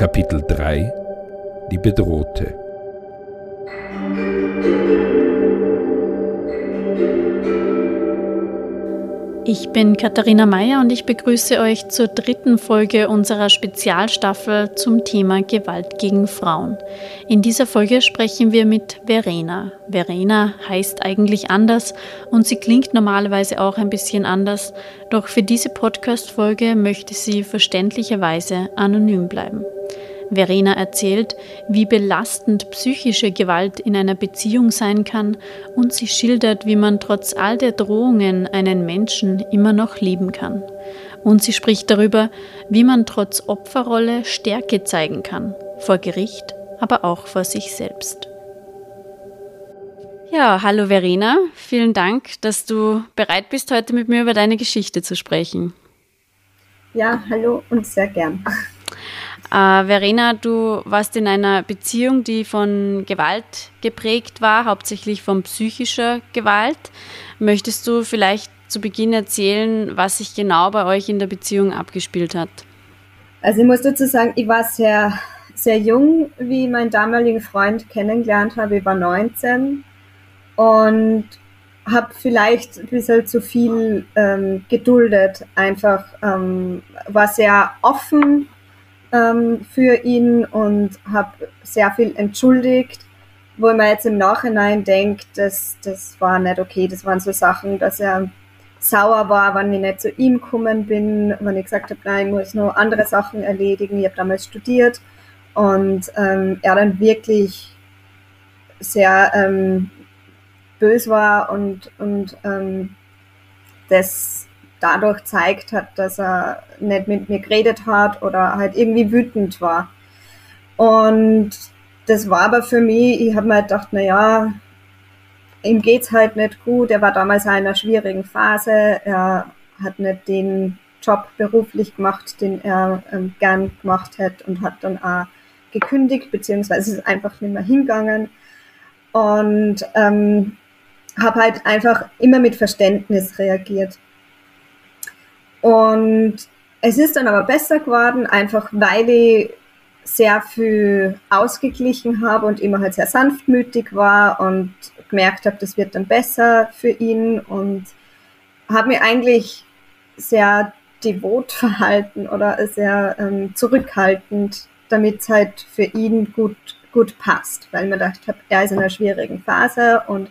Kapitel 3 Die Bedrohte Ich bin Katharina Mayer und ich begrüße euch zur dritten Folge unserer Spezialstaffel zum Thema Gewalt gegen Frauen. In dieser Folge sprechen wir mit Verena. Verena heißt eigentlich anders und sie klingt normalerweise auch ein bisschen anders, doch für diese Podcast-Folge möchte sie verständlicherweise anonym bleiben. Verena erzählt, wie belastend psychische Gewalt in einer Beziehung sein kann und sie schildert, wie man trotz all der Drohungen einen Menschen immer noch lieben kann. Und sie spricht darüber, wie man trotz Opferrolle Stärke zeigen kann, vor Gericht, aber auch vor sich selbst. Ja, hallo Verena, vielen Dank, dass du bereit bist, heute mit mir über deine Geschichte zu sprechen. Ja, hallo und sehr gern. Äh, Verena, du warst in einer Beziehung, die von Gewalt geprägt war, hauptsächlich von psychischer Gewalt. Möchtest du vielleicht zu Beginn erzählen, was sich genau bei euch in der Beziehung abgespielt hat? Also ich muss dazu sagen, ich war sehr, sehr jung, wie ich meinen damaligen Freund kennengelernt habe. Ich war 19 und habe vielleicht ein bisschen zu viel ähm, geduldet. Einfach ähm, war sehr offen ähm, für ihn und habe sehr viel entschuldigt, wo man jetzt im Nachhinein denkt, das, das war nicht okay, das waren so Sachen, dass er sauer war, wenn ich nicht zu ihm gekommen bin, wenn ich gesagt habe, nein, ich muss noch andere Sachen erledigen. Ich habe damals studiert und ähm, er dann wirklich sehr ähm, bös war und, und ähm, das dadurch zeigt hat, dass er nicht mit mir geredet hat oder halt irgendwie wütend war. Und das war aber für mich, ich habe mir halt gedacht, na ja, ihm geht's halt nicht gut. Er war damals in einer schwierigen Phase. Er hat nicht den Job beruflich gemacht, den er ähm, gern gemacht hätte und hat dann auch gekündigt, beziehungsweise ist einfach nicht mehr hingegangen. Und ähm, habe halt einfach immer mit Verständnis reagiert. Und es ist dann aber besser geworden, einfach weil ich sehr viel ausgeglichen habe und immer halt sehr sanftmütig war und gemerkt habe, das wird dann besser für ihn und habe mir eigentlich sehr devot verhalten oder sehr ähm, zurückhaltend, damit es halt für ihn gut, gut passt, weil mir gedacht habe, er ist in einer schwierigen Phase und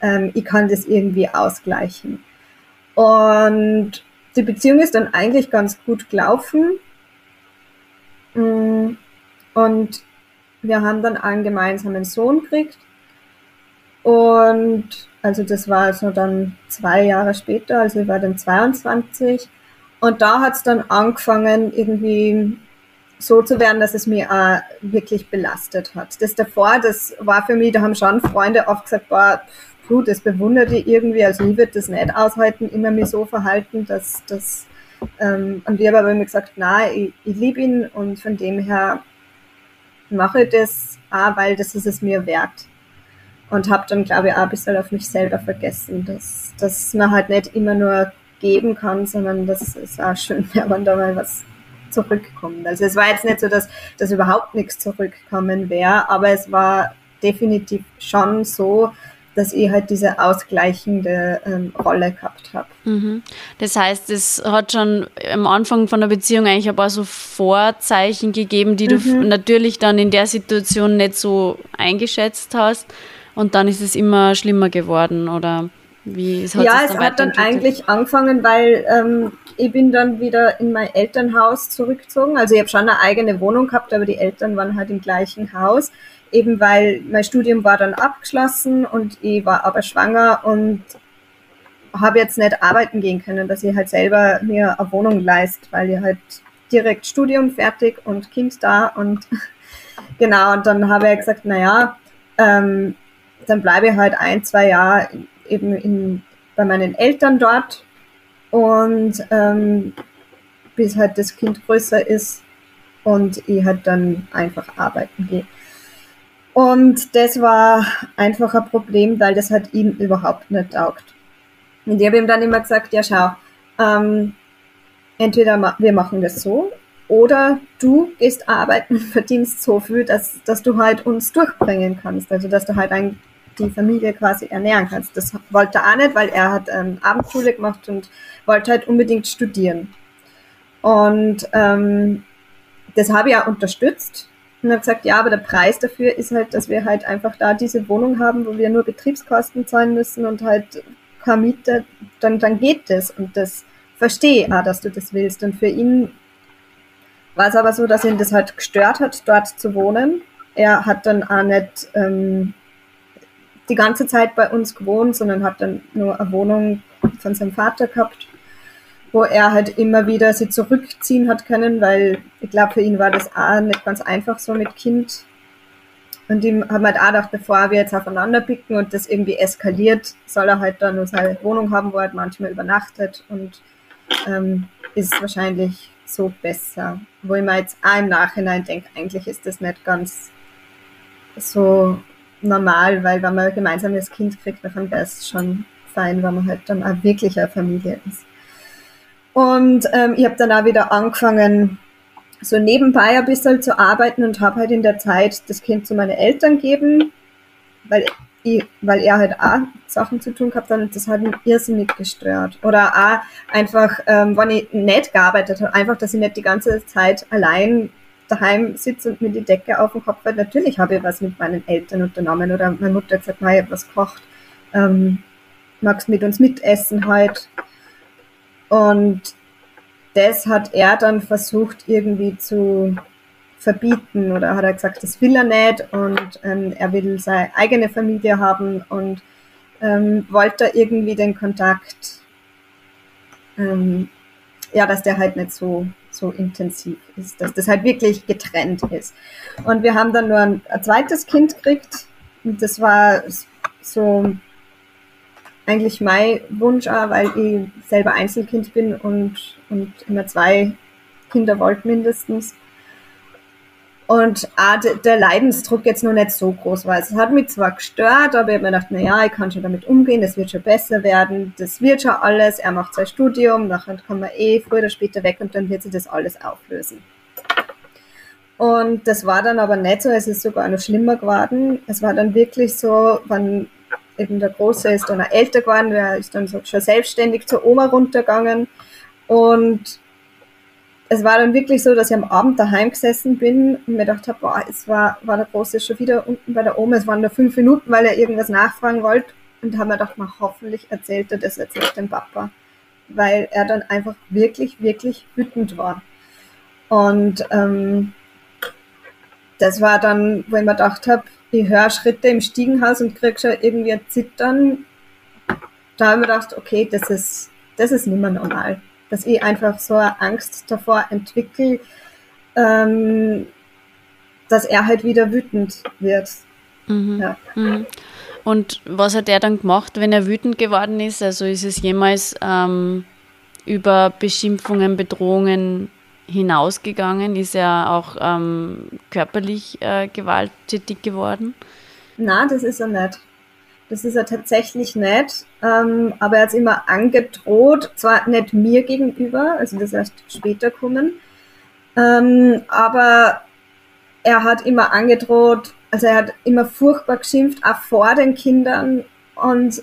ähm, ich kann das irgendwie ausgleichen. Und die Beziehung ist dann eigentlich ganz gut gelaufen. Mm, und wir haben dann einen gemeinsamen Sohn gekriegt. Und also das war so dann zwei Jahre später, also ich war dann 22. Und da hat es dann angefangen, irgendwie so zu werden, dass es mir auch wirklich belastet hat. Das davor, das war für mich, da haben schon Freunde oft gesagt, boah, puh, das bewundert ich irgendwie, also ich würde das nicht aushalten, immer mir so verhalten, dass das, ähm, und ich habe aber immer gesagt, na, ich, ich liebe ihn und von dem her mache ich das auch, weil das ist es mir wert. Und habe dann, glaube ich, auch ein bisschen auf mich selber vergessen, dass, dass man halt nicht immer nur geben kann, sondern dass es auch schön wäre, wenn da mal was zurückkommt. Also es war jetzt nicht so, dass, dass überhaupt nichts zurückkommen wäre, aber es war definitiv schon so, dass ich halt diese ausgleichende ähm, Rolle gehabt habe. Mhm. Das heißt, es hat schon am Anfang von der Beziehung eigentlich ein paar so Vorzeichen gegeben, die mhm. du natürlich dann in der Situation nicht so eingeschätzt hast und dann ist es immer schlimmer geworden oder wie es Ja, es hat dann eigentlich angefangen, weil ähm, ich bin dann wieder in mein Elternhaus zurückgezogen. Also ich habe schon eine eigene Wohnung gehabt, aber die Eltern waren halt im gleichen Haus eben weil mein Studium war dann abgeschlossen und ich war aber schwanger und habe jetzt nicht arbeiten gehen können, dass ich halt selber mir eine Wohnung leist, weil ich halt direkt Studium fertig und Kind da und genau, und dann habe ich gesagt, naja, ähm, dann bleibe ich halt ein, zwei Jahre eben in, bei meinen Eltern dort und ähm, bis halt das Kind größer ist und ich halt dann einfach arbeiten gehe. Und das war einfach ein Problem, weil das halt ihm überhaupt nicht taugt. Und ich habe ihm dann immer gesagt, ja schau, ähm, entweder wir machen das so oder du gehst arbeiten verdienst so viel, dass, dass du halt uns durchbringen kannst. Also dass du halt ein, die Familie quasi ernähren kannst. Das wollte er auch nicht, weil er hat ähm, Abendschule gemacht und wollte halt unbedingt studieren. Und ähm, das habe ich auch unterstützt und habe gesagt, ja, aber der Preis dafür ist halt, dass wir halt einfach da diese Wohnung haben, wo wir nur Betriebskosten zahlen müssen und halt keine Miete, dann, dann geht das. Und das verstehe auch, dass du das willst. Und für ihn war es aber so, dass ihn das halt gestört hat, dort zu wohnen. Er hat dann auch nicht ähm, die ganze Zeit bei uns gewohnt, sondern hat dann nur eine Wohnung von seinem Vater gehabt wo er halt immer wieder sie zurückziehen hat können, weil ich glaube, für ihn war das auch nicht ganz einfach so mit Kind. Und ihm haben halt auch gedacht, bevor wir jetzt aufeinander picken und das irgendwie eskaliert, soll er halt dann seine Wohnung haben, wo er halt manchmal übernachtet und ähm, ist wahrscheinlich so besser. Wo ich mir jetzt auch im Nachhinein denke, eigentlich ist das nicht ganz so normal, weil wenn man ein gemeinsames Kind kriegt, dann wäre es schon fein, wenn man halt dann auch wirklich eine Familie ist. Und ähm, ich habe dann auch wieder angefangen, so nebenbei ein bisschen zu arbeiten und habe halt in der Zeit das Kind zu meinen Eltern gegeben, weil, ich, weil er halt auch Sachen zu tun gehabt hat und das hat ihn irrsinnig gestört. Oder auch einfach, ähm, wenn ich nicht gearbeitet habe, einfach, dass ich nicht die ganze Zeit allein daheim sitze und mir die Decke auf dem Kopf hat. Natürlich habe ich was mit meinen Eltern unternommen oder meine Mutter hat gesagt, nein, ich habe was gekocht. Ähm, magst mit uns mitessen halt? Und das hat er dann versucht irgendwie zu verbieten oder hat er gesagt, das will er nicht und ähm, er will seine eigene Familie haben und ähm, wollte irgendwie den Kontakt, ähm, ja, dass der halt nicht so, so intensiv ist, dass das halt wirklich getrennt ist. Und wir haben dann nur ein, ein zweites Kind gekriegt und das war so eigentlich mein Wunsch auch, weil ich selber Einzelkind bin und, und immer zwei Kinder wollte mindestens. Und auch der Leidensdruck jetzt noch nicht so groß war. Es hat mich zwar gestört, aber ich habe mir gedacht, na ja, ich kann schon damit umgehen, das wird schon besser werden, das wird schon alles, er macht sein Studium, nachher kann man eh früher oder später weg und dann wird sich das alles auflösen. Und das war dann aber nicht so, es ist sogar noch schlimmer geworden. Es war dann wirklich so, wenn eben der Große ist dann auch älter geworden, der ist dann so schon selbstständig zur Oma runtergegangen. Und es war dann wirklich so, dass ich am Abend daheim gesessen bin und mir gedacht habe, boah, es war, war der Große schon wieder unten bei der Oma, es waren nur fünf Minuten, weil er irgendwas nachfragen wollte. Und habe mir gedacht, man hoffentlich erzählt er das jetzt nicht dem Papa, weil er dann einfach wirklich, wirklich wütend war. Und ähm, das war dann, wo ich mir gedacht habe, ich höre Schritte im Stiegenhaus und kriege schon irgendwie ein Zittern. Da habe ich mir gedacht, okay, das ist, das ist nicht mehr normal. Dass ich einfach so eine Angst davor entwickle, ähm, dass er halt wieder wütend wird. Mhm. Ja. Mhm. Und was hat er dann gemacht, wenn er wütend geworden ist? Also ist es jemals ähm, über Beschimpfungen, Bedrohungen hinausgegangen? Ist er auch ähm, körperlich äh, gewalttätig geworden? Na, das ist er nicht. Das ist er tatsächlich nicht. Ähm, aber er hat immer angedroht, zwar nicht mir gegenüber, also das erst später kommen, ähm, aber er hat immer angedroht, also er hat immer furchtbar geschimpft, auch vor den Kindern und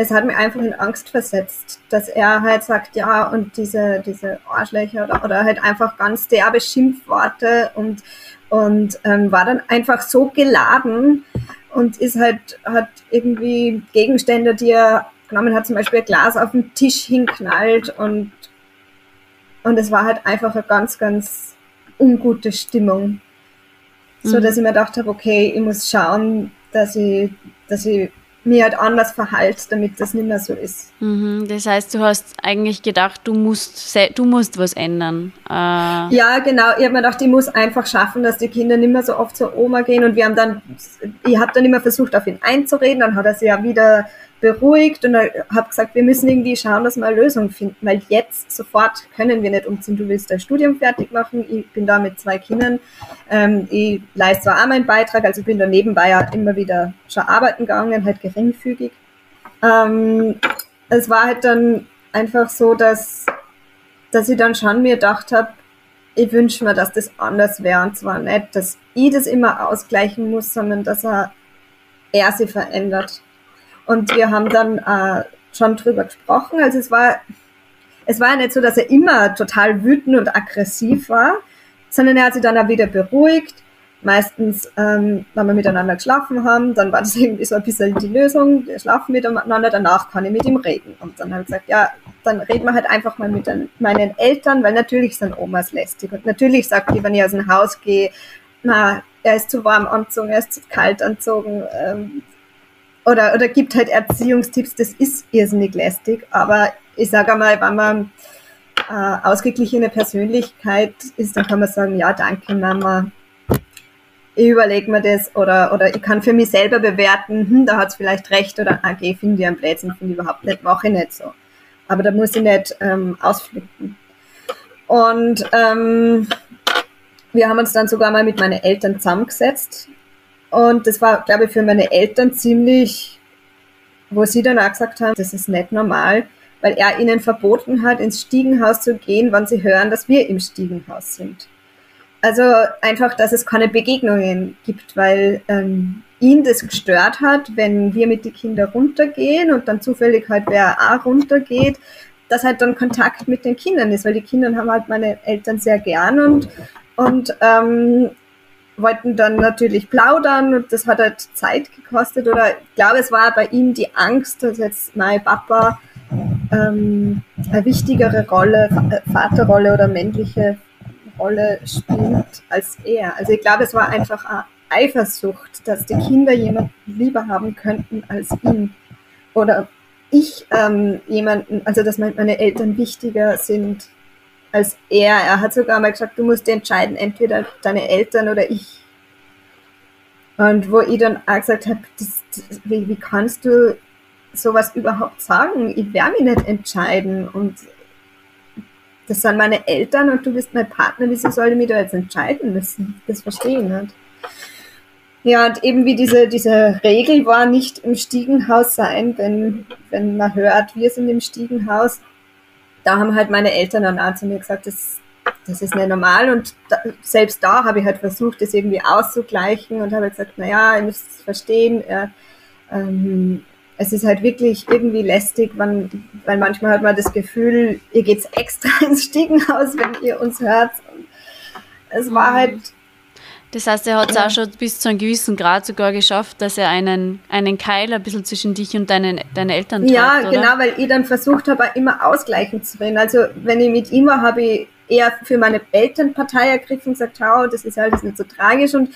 es hat mich einfach in Angst versetzt, dass er halt sagt, ja, und diese, diese Arschlöcher oder, oder halt einfach ganz derbe Schimpfworte und, und ähm, war dann einfach so geladen und ist halt, hat irgendwie Gegenstände, die er genommen hat, zum Beispiel ein Glas auf den Tisch hinknallt und, und es war halt einfach eine ganz, ganz ungute Stimmung. So, mhm. dass ich mir gedacht habe, okay, ich muss schauen, dass ich, dass ich mir halt anders verhalte, damit das nicht mehr so ist. Mhm, das heißt, du hast eigentlich gedacht, du musst, du musst was ändern. Äh ja, genau. Ich habe mir gedacht, ich muss einfach schaffen, dass die Kinder nicht mehr so oft zur Oma gehen. Und wir haben dann, ich habe dann immer versucht, auf ihn einzureden. Dann hat er sich ja wieder beruhigt und habe gesagt, wir müssen irgendwie schauen, dass wir eine Lösung finden, weil jetzt sofort können wir nicht umziehen. Du willst dein Studium fertig machen, ich bin da mit zwei Kindern, ähm, ich leiste zwar auch meinen Beitrag, also bin da nebenbei ja immer wieder schon arbeiten gegangen, halt geringfügig. Ähm, es war halt dann einfach so, dass, dass ich dann schon mir gedacht habe, ich wünsche mir, dass das anders wäre und zwar nicht, dass ich das immer ausgleichen muss, sondern dass er, er sich verändert und wir haben dann äh, schon drüber gesprochen. Also es war, es war nicht so, dass er immer total wütend und aggressiv war, sondern er hat sich dann auch wieder beruhigt. Meistens, ähm, wenn wir miteinander geschlafen haben, dann war das irgendwie so ein bisschen die Lösung. Wir schlafen miteinander, danach kann ich mit ihm reden. Und dann habe ich gesagt, ja, dann reden wir halt einfach mal mit den, meinen Eltern, weil natürlich sind Omas lästig. Und natürlich sagt die, wenn ich aus dem Haus gehe, na, er ist zu warm anzogen, er ist zu kalt anzogen, ähm, oder, oder gibt halt Erziehungstipps, das ist irrsinnig lästig, aber ich sage einmal, wenn man äh, ausgeglichene Persönlichkeit ist, dann kann man sagen, ja, danke Mama, ich überlege mir das oder, oder ich kann für mich selber bewerten, hm, da hat es vielleicht recht oder okay, finde ich einen Blödsinn, finde ich überhaupt nicht, mache ich nicht so. Aber da muss ich nicht ähm, ausflippen. Und ähm, wir haben uns dann sogar mal mit meinen Eltern zusammengesetzt und das war, glaube ich, für meine Eltern ziemlich, wo sie dann auch gesagt haben, das ist nicht normal, weil er ihnen verboten hat, ins Stiegenhaus zu gehen, wann sie hören, dass wir im Stiegenhaus sind. Also einfach, dass es keine Begegnungen gibt, weil ähm, ihn das gestört hat, wenn wir mit den Kindern runtergehen und dann zufällig halt wer auch runtergeht, dass halt dann Kontakt mit den Kindern ist, weil die Kinder haben halt meine Eltern sehr gern und, und ähm, wollten dann natürlich plaudern und das hat halt Zeit gekostet oder ich glaube, es war bei ihm die Angst, dass jetzt mein Papa ähm, eine wichtigere Rolle, äh, Vaterrolle oder männliche Rolle spielt als er. Also ich glaube, es war einfach eine Eifersucht, dass die Kinder jemanden lieber haben könnten als ihn. Oder ich ähm, jemanden, also dass meine Eltern wichtiger sind als er. Er hat sogar mal gesagt, du musst entscheiden, entweder deine Eltern oder ich. Und wo ich dann auch gesagt habe, das, das, wie, wie kannst du sowas überhaupt sagen? Ich werde mich nicht entscheiden. Und das sind meine Eltern und du bist mein Partner, wieso soll ich mich da jetzt entscheiden müssen? Das verstehe ich nicht. Ja, und eben wie diese, diese Regel war, nicht im Stiegenhaus sein, wenn, wenn man hört, wir sind im Stiegenhaus, da haben halt meine Eltern dann auch zu mir gesagt, das, das ist nicht normal. Und da, selbst da habe ich halt versucht, das irgendwie auszugleichen und habe gesagt, naja, ihr müsst es verstehen, äh, ähm, es ist halt wirklich irgendwie lästig, wenn, weil manchmal hat man das Gefühl, ihr geht's extra ins Stiegenhaus, wenn ihr uns hört. Es war halt das heißt, er hat es auch schon bis zu einem gewissen Grad sogar geschafft, dass er einen, einen Keil ein bisschen zwischen dich und deinen, deine Eltern trägt, Ja, oder? genau, weil ich dann versucht habe, immer ausgleichen zu reden. Also wenn ich mit ihm war, habe ich eher für meine Elternpartei ergriffen und gesagt, schau, das ist alles nicht so tragisch. Und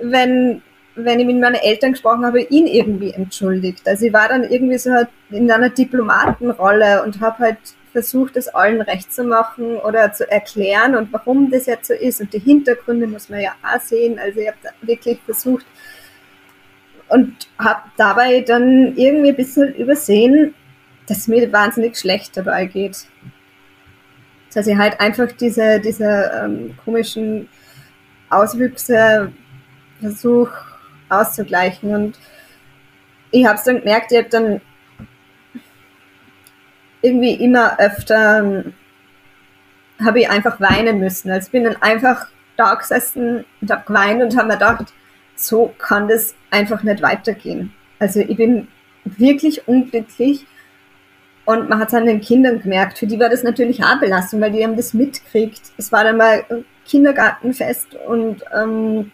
wenn, wenn ich mit meinen Eltern gesprochen habe, ihn irgendwie entschuldigt. Also ich war dann irgendwie so halt in einer Diplomatenrolle und habe halt versucht, es allen recht zu machen oder zu erklären und warum das jetzt so ist. Und die Hintergründe muss man ja auch sehen. Also ich habe wirklich versucht und habe dabei dann irgendwie ein bisschen übersehen, dass mir wahnsinnig schlecht dabei geht. Dass ich halt einfach diese, diese ähm, komischen Auswüchse versuche auszugleichen. Und ich habe es dann gemerkt, ich habe dann irgendwie immer öfter ähm, habe ich einfach weinen müssen. Also ich bin dann einfach da gesessen und habe geweint und habe mir gedacht, so kann das einfach nicht weitergehen. Also ich bin wirklich unglücklich und man hat es an den Kindern gemerkt. Für die war das natürlich auch Belastung, weil die haben das mitkriegt. Es war dann mal Kindergartenfest und ähm,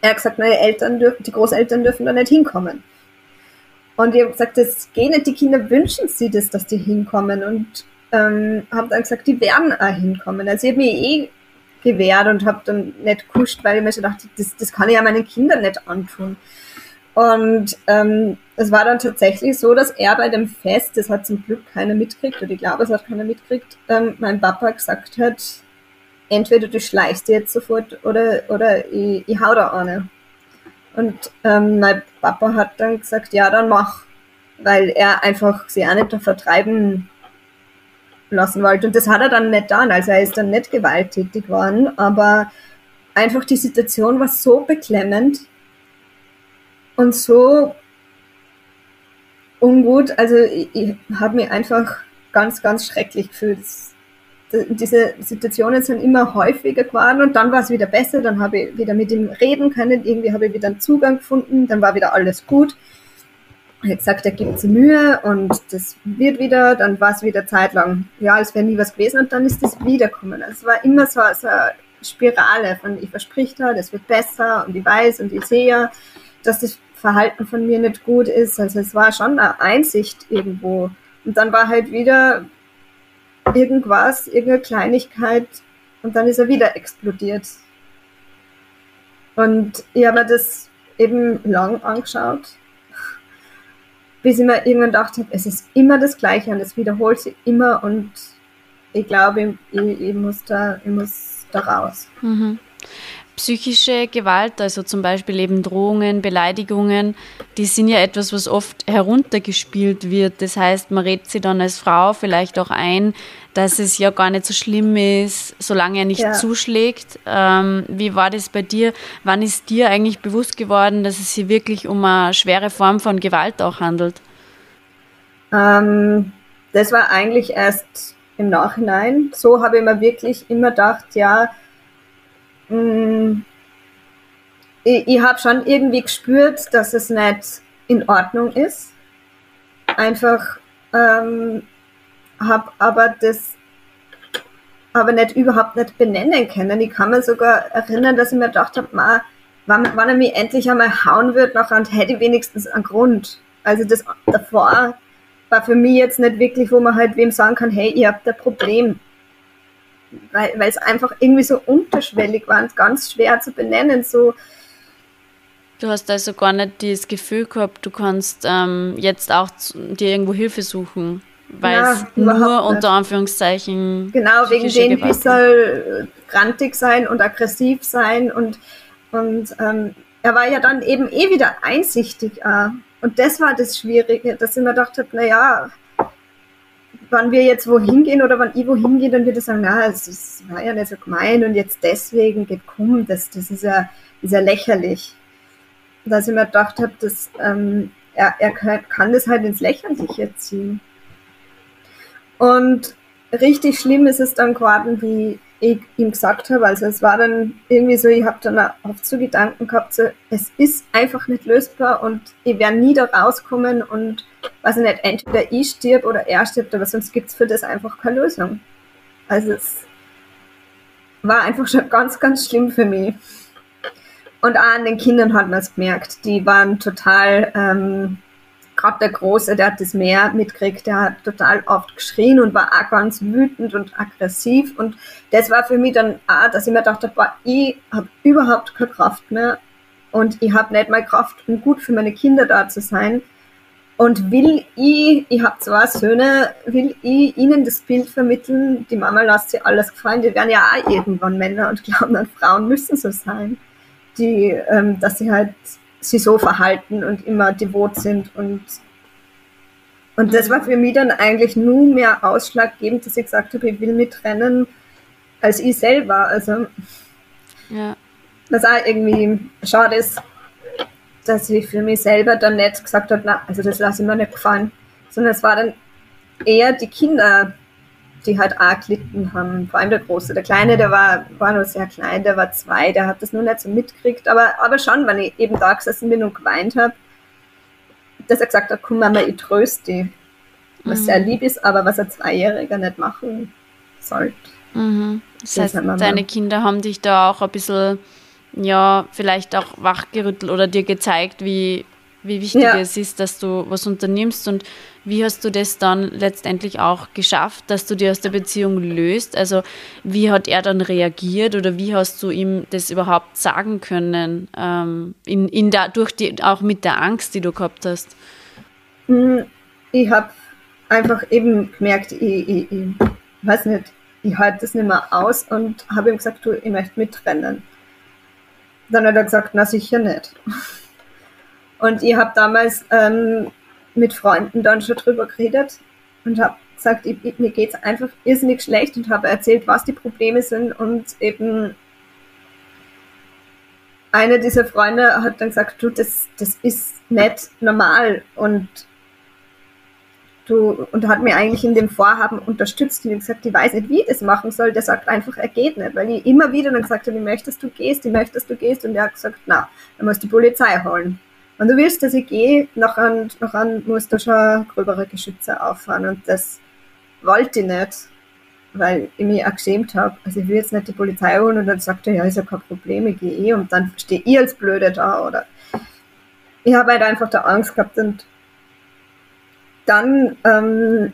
er hat gesagt, meine Eltern dürfen, die Großeltern dürfen da nicht hinkommen. Und ich habe gesagt, das geht nicht, die Kinder wünschen sich das, dass die hinkommen. Und ähm, habe dann gesagt, die werden auch hinkommen. Also ich habe mich eh gewehrt und habe dann nicht kuscht, weil ich mir schon dachte, das, das kann ich ja meinen Kindern nicht antun. Und ähm, es war dann tatsächlich so, dass er bei dem Fest, das hat zum Glück keiner mitgekriegt, oder ich glaube, es hat keiner mitgekriegt, ähm, mein Papa gesagt hat, entweder du schleichst jetzt sofort oder, oder ich, ich hau da eine. Und ähm, mein Papa hat dann gesagt, ja, dann mach, weil er einfach sie auch nicht da vertreiben lassen wollte. Und das hat er dann nicht getan, also er ist dann nicht gewalttätig geworden, aber einfach die Situation war so beklemmend, und so ungut. Also ich, ich habe mich einfach ganz, ganz schrecklich gefühlt. Diese Situationen sind immer häufiger geworden und dann war es wieder besser, dann habe ich wieder mit ihm reden können, irgendwie habe ich wieder einen Zugang gefunden, dann war wieder alles gut. Er hat gesagt, er gibt sich Mühe und das wird wieder, dann war es wieder zeitlang, ja, als wäre nie was gewesen und dann ist das wiederkommen. Also es war immer so, so eine Spirale von ich versprich da, das wird besser und ich weiß und ich sehe, dass das Verhalten von mir nicht gut ist. Also es war schon eine Einsicht irgendwo. Und dann war halt wieder irgendwas, irgendeine Kleinigkeit und dann ist er wieder explodiert. Und ich habe mir das eben lang angeschaut, bis ich mir irgendwann gedacht habe, es ist immer das Gleiche und es wiederholt sich immer und ich glaube, ich, ich, muss, da, ich muss da raus. Mhm psychische Gewalt, also zum Beispiel eben Drohungen, Beleidigungen, die sind ja etwas, was oft heruntergespielt wird. Das heißt, man redet sich dann als Frau vielleicht auch ein, dass es ja gar nicht so schlimm ist, solange er nicht ja. zuschlägt. Ähm, wie war das bei dir? Wann ist dir eigentlich bewusst geworden, dass es sich wirklich um eine schwere Form von Gewalt auch handelt? Ähm, das war eigentlich erst im Nachhinein. So habe ich mir wirklich immer gedacht, ja, Mm. ich, ich habe schon irgendwie gespürt, dass es nicht in Ordnung ist. Einfach ähm, habe aber das aber nicht überhaupt nicht benennen können. Ich kann mir sogar erinnern, dass ich mir gedacht habe, wann, wann er mich endlich einmal hauen wird, nachher hätte ich wenigstens einen Grund. Also das davor war für mich jetzt nicht wirklich, wo man halt wem sagen kann, hey, ihr habt ein Problem weil, weil es einfach irgendwie so unterschwellig war und ganz schwer zu benennen. So. Du hast also gar nicht das Gefühl gehabt, du kannst ähm, jetzt auch dir irgendwo Hilfe suchen, weil ja, es nur unter Anführungszeichen. Genau, wegen dem, wie soll grantig sein und aggressiv sein und, und ähm, er war ja dann eben eh wieder einsichtig. Äh, und das war das Schwierige, dass ich mir gedacht habe, naja, wann wir jetzt wohin gehen oder wann ich wohin gehe, dann wird er sagen, na, es war ja nicht so gemein und jetzt deswegen geht komm, das, das ist ja, ist ja lächerlich. Dass ich mir gedacht habe, dass ähm, er, er kann, kann das halt ins Lächerliche ziehen. Und richtig schlimm ist es dann geworden, wie ich ihm gesagt habe. Also es war dann irgendwie so, ich habe dann auch so Gedanken gehabt, so, es ist einfach nicht lösbar und ich werde nie da rauskommen und weiß ich nicht, entweder ich stirb oder er stirbt, aber sonst gibt es für das einfach keine Lösung. Also es war einfach schon ganz, ganz schlimm für mich. Und auch an den Kindern hat man es gemerkt. Die waren total ähm, gerade der Große, der hat das mehr mitgekriegt, der hat total oft geschrien und war auch ganz wütend und aggressiv. Und das war für mich dann auch, dass ich mir dachte, boah, ich habe überhaupt keine Kraft mehr und ich habe nicht mal Kraft, um gut für meine Kinder da zu sein. Und will ich, ich habe zwei Söhne, will ich ihnen das Bild vermitteln, die Mama lässt sich alles gefallen, die werden ja auch irgendwann Männer und glauben dann, Frauen müssen so sein. Die, ähm, dass sie halt sie so verhalten und immer devot sind und und das war für mich dann eigentlich nur mehr ausschlaggebend, dass ich gesagt habe, ich will mich trennen, als ich selber. Also, ja. was auch irgendwie schade ist, dass ich für mich selber dann nicht gesagt habe, na, also das lasse ich mir nicht gefallen, sondern es war dann eher die Kinder, die halt auch gelitten haben. Vor allem der Große. Der Kleine, der war, war nur sehr klein, der war zwei, der hat das nur nicht so mitgekriegt. Aber, aber schon, wenn ich eben da gesessen bin und geweint habe, dass er gesagt hat, komm Mama, ich tröste dich. Was mhm. sehr lieb ist, aber was ein Zweijähriger nicht machen sollte. Mhm. Das, das heißt, deine Kinder haben dich da auch ein bisschen, ja, vielleicht auch wachgerüttelt oder dir gezeigt, wie, wie wichtig ja. es ist, dass du was unternimmst und wie hast du das dann letztendlich auch geschafft, dass du dir aus der Beziehung löst? Also wie hat er dann reagiert oder wie hast du ihm das überhaupt sagen können, ähm, in, in der, durch die, auch mit der Angst, die du gehabt hast? Hm, ich habe einfach eben gemerkt, ich, ich, ich weiß nicht, ich halte das nicht mehr aus und habe ihm gesagt, du, ich möchte mitrennen. Dann hat er gesagt, na sicher nicht. Und ich habe damals ähm, mit Freunden dann schon drüber geredet und habe gesagt, ich, ich, mir geht's einfach irrsinnig schlecht und habe erzählt, was die Probleme sind. Und eben einer dieser Freunde hat dann gesagt, du, das, das ist nicht normal. Und du, und hat mir eigentlich in dem Vorhaben unterstützt. Und gesagt, ich weiß nicht, wie ich das machen soll. Der sagt einfach, er geht nicht, weil ich immer wieder dann gesagt habe, wie möchtest du gehst, wie möchtest du gehst. Und er hat gesagt, na, dann muss die Polizei holen. Wenn du willst, dass ich gehe, nachher, nachher musst du schon gröbere Geschütze auffahren. Und das wollte ich nicht, weil ich mich auch geschämt habe. Also ich will jetzt nicht die Polizei holen und dann sagt er, ja, ist ja kein Problem, ich gehe eh. Und dann stehe ich als Blöde da oder? Ich habe halt einfach da Angst gehabt und dann ähm,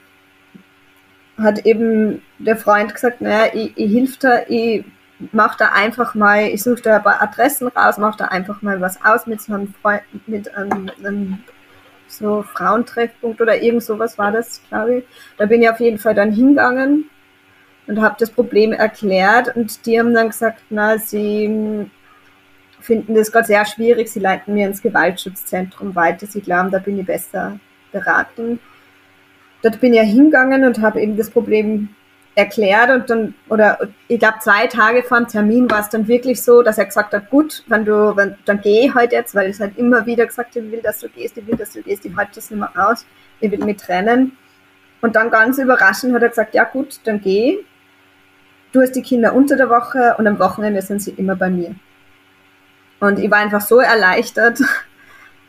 hat eben der Freund gesagt, naja, ich, ich hilf da, ich mach da einfach mal, ich suche da ein paar Adressen raus, mach da einfach mal was aus mit so einem Freund, mit einem, einem so Frauentreffpunkt oder irgend sowas war das, glaube ich. Da bin ich auf jeden Fall dann hingegangen und habe das Problem erklärt und die haben dann gesagt, na, sie finden das gerade sehr schwierig, sie leiten mir ins Gewaltschutzzentrum weiter, sie glauben, da bin ich besser beraten. Dort bin ich ja hingegangen und habe eben das Problem erklärt und dann, oder ich glaube zwei Tage vor dem Termin war es dann wirklich so, dass er gesagt hat, gut, wenn du, wenn, dann geh heute halt jetzt, weil ich halt immer wieder gesagt habe, ich will, dass du gehst, ich will, dass du gehst, ich halte das nicht mehr aus, ich will mit trennen. Und dann ganz überraschend hat er gesagt, ja gut, dann geh. Du hast die Kinder unter der Woche und am Wochenende sind sie immer bei mir. Und ich war einfach so erleichtert,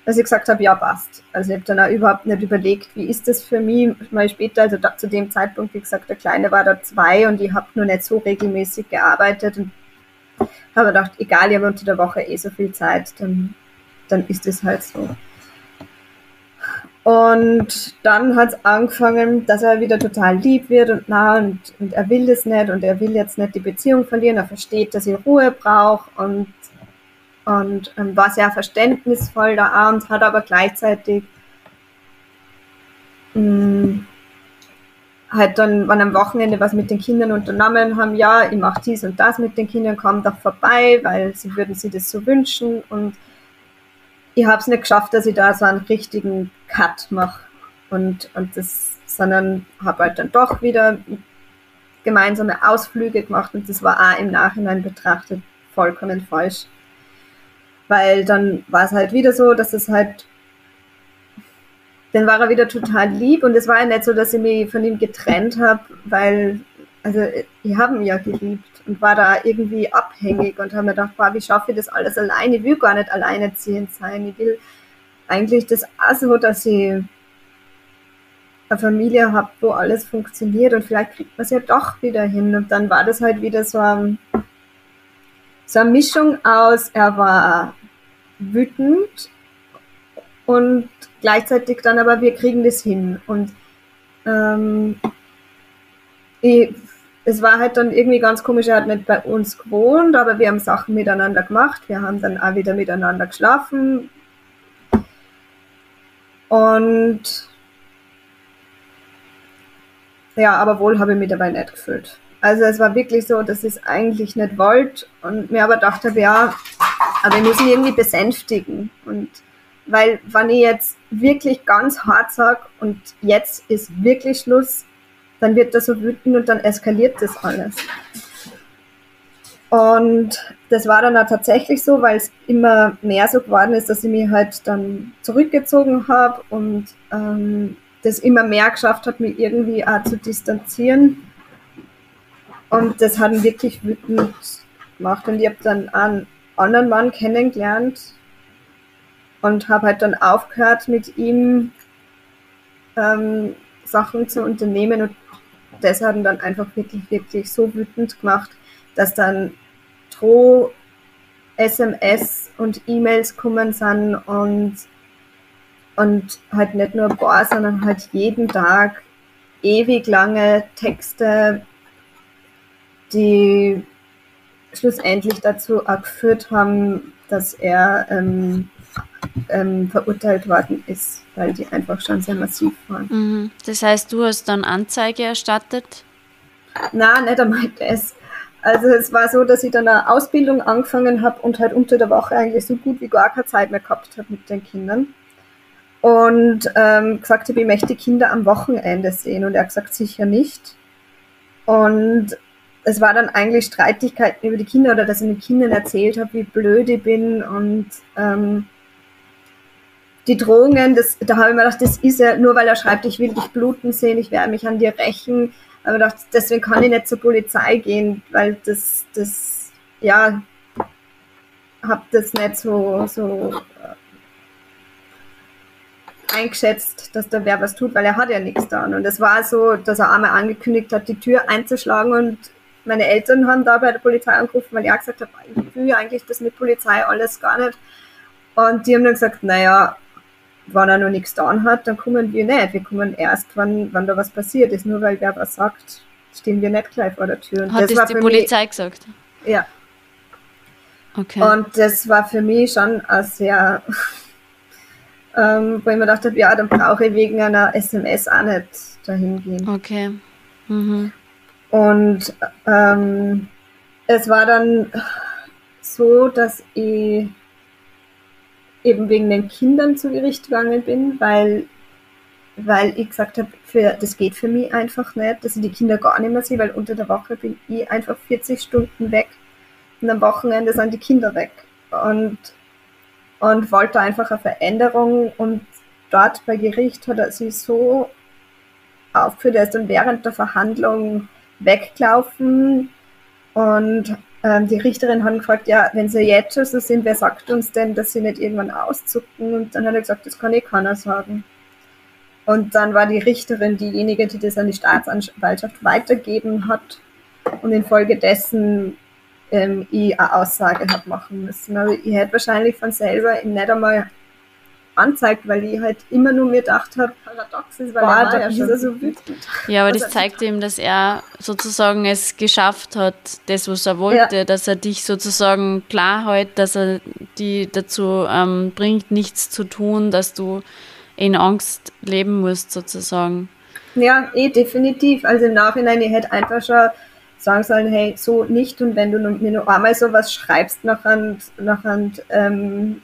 dass ich gesagt habe, ja, passt. Also ich habe dann auch überhaupt nicht überlegt, wie ist das für mich, mal später, also da, zu dem Zeitpunkt, wie gesagt, der Kleine war da zwei und ich habe nur nicht so regelmäßig gearbeitet und habe gedacht, egal, ich habe unter der Woche eh so viel Zeit, dann, dann ist es halt so. Und dann hat es angefangen, dass er wieder total lieb wird und nah und, und er will das nicht und er will jetzt nicht die Beziehung verlieren, er versteht, dass ich Ruhe brauche und und ähm, war sehr verständnisvoll da und hat aber gleichzeitig mh, mm, halt dann, wann am Wochenende was mit den Kindern unternommen haben, ja, ich mache dies und das mit den Kindern, komm doch vorbei, weil sie würden sich das so wünschen. Und ich habe es nicht geschafft, dass ich da so einen richtigen Cut mache und, und das, sondern habe halt dann doch wieder gemeinsame Ausflüge gemacht und das war auch im Nachhinein betrachtet vollkommen falsch weil dann war es halt wieder so, dass es halt, dann war er wieder total lieb und es war ja nicht so, dass ich mich von ihm getrennt habe, weil, also ich habe ihn ja geliebt und war da irgendwie abhängig und habe mir gedacht, boah, wie schaffe ich das alles alleine? Ich will gar nicht alleinerziehend sein. Ich will eigentlich das auch so, dass ich eine Familie habe, wo alles funktioniert und vielleicht kriegt man es ja doch wieder hin. Und dann war das halt wieder so ein so eine Mischung aus, er war wütend und gleichzeitig dann aber, wir kriegen das hin. Und ähm, ich, es war halt dann irgendwie ganz komisch, er hat nicht bei uns gewohnt, aber wir haben Sachen miteinander gemacht. Wir haben dann auch wieder miteinander geschlafen. Und ja, aber wohl habe ich mich dabei nicht gefühlt. Also es war wirklich so, dass ich es eigentlich nicht wollte und mir aber dachte, ja, aber ich muss ihn irgendwie besänftigen. Und weil wenn ich jetzt wirklich ganz hart sage und jetzt ist wirklich Schluss, dann wird er so wütend und dann eskaliert das alles. Und das war dann auch tatsächlich so, weil es immer mehr so geworden ist, dass ich mich halt dann zurückgezogen habe und ähm, das immer mehr geschafft hat, mich irgendwie auch zu distanzieren. Und das hat ihn wirklich wütend gemacht. Und ich habe dann einen anderen Mann kennengelernt und habe halt dann aufgehört, mit ihm ähm, Sachen zu unternehmen. Und das hat ihn dann einfach wirklich, wirklich so wütend gemacht, dass dann Droh SMS und E-Mails kommen sind und und halt nicht nur ein paar, sondern halt jeden Tag ewig lange Texte, die schlussendlich dazu geführt haben, dass er ähm, ähm, verurteilt worden ist, weil die einfach schon sehr massiv waren. Mhm. Das heißt, du hast dann Anzeige erstattet? Nein, nicht einmal das. Also es war so, dass ich dann eine Ausbildung angefangen habe und halt unter der Woche eigentlich so gut wie gar keine Zeit mehr gehabt habe mit den Kindern. Und ähm, gesagt habe, ich möchte Kinder am Wochenende sehen. Und er hat gesagt, sicher nicht. Und es war dann eigentlich Streitigkeiten über die Kinder oder dass ich den Kindern erzählt habe, wie blöd ich bin und ähm, die Drohungen, das, da habe ich mir gedacht, das ist ja nur, weil er schreibt, ich will dich bluten sehen, ich werde mich an dir rächen. Aber gedacht, deswegen kann ich nicht zur Polizei gehen, weil das, das, ja, habe das nicht so, so äh, eingeschätzt, dass da wer was tut, weil er hat ja nichts da. Und es war so, dass er einmal angekündigt hat, die Tür einzuschlagen und meine Eltern haben da bei der Polizei angerufen, weil er gesagt hat, ich will eigentlich das mit Polizei alles gar nicht. Und die haben dann gesagt, naja, wenn er noch nichts getan hat, dann kommen wir nicht. Wir kommen erst, wenn, wenn da was passiert ist. Nur weil wer was sagt, stehen wir nicht gleich vor der Tür. Und hat das, das die Polizei mich, gesagt? Ja. Okay. Und das war für mich schon ein sehr, ähm, wo ich mir gedacht habe, ja, dann brauche ich wegen einer SMS auch nicht dahin gehen. Okay. Mhm. Und ähm, es war dann so, dass ich eben wegen den Kindern zu Gericht gegangen bin, weil, weil ich gesagt habe, das geht für mich einfach nicht, dass ich die Kinder gar nicht mehr sehe, weil unter der Woche bin ich einfach 40 Stunden weg und am Wochenende sind die Kinder weg. Und, und wollte einfach eine Veränderung und dort bei Gericht hat er sich so aufgeführt, er ist dann während der Verhandlung weggelaufen und ähm, die Richterin hat gefragt, ja, wenn sie jetzt schon so sind, wer sagt uns denn, dass sie nicht irgendwann auszucken? Und dann hat er gesagt, das kann eh keiner sagen. Und dann war die Richterin diejenige, die das an die Staatsanwaltschaft weitergeben hat und infolgedessen ähm, ich eine Aussage habe machen müssen. Aber ich hätte wahrscheinlich von selber nicht einmal anzeigt, weil ich halt immer nur mir gedacht habe, paradox ist, weil boah, er war ja schon so wütend. Ja, aber das zeigt ihm, dass er sozusagen es geschafft hat, das, was er wollte, ja. dass er dich sozusagen klar hält, dass er die dazu ähm, bringt, nichts zu tun, dass du in Angst leben musst, sozusagen. Ja, eh, definitiv. Also im Nachhinein, ich hätte einfach schon sagen sollen, hey, so nicht und wenn du mir nur einmal sowas schreibst nachher, nachher ähm,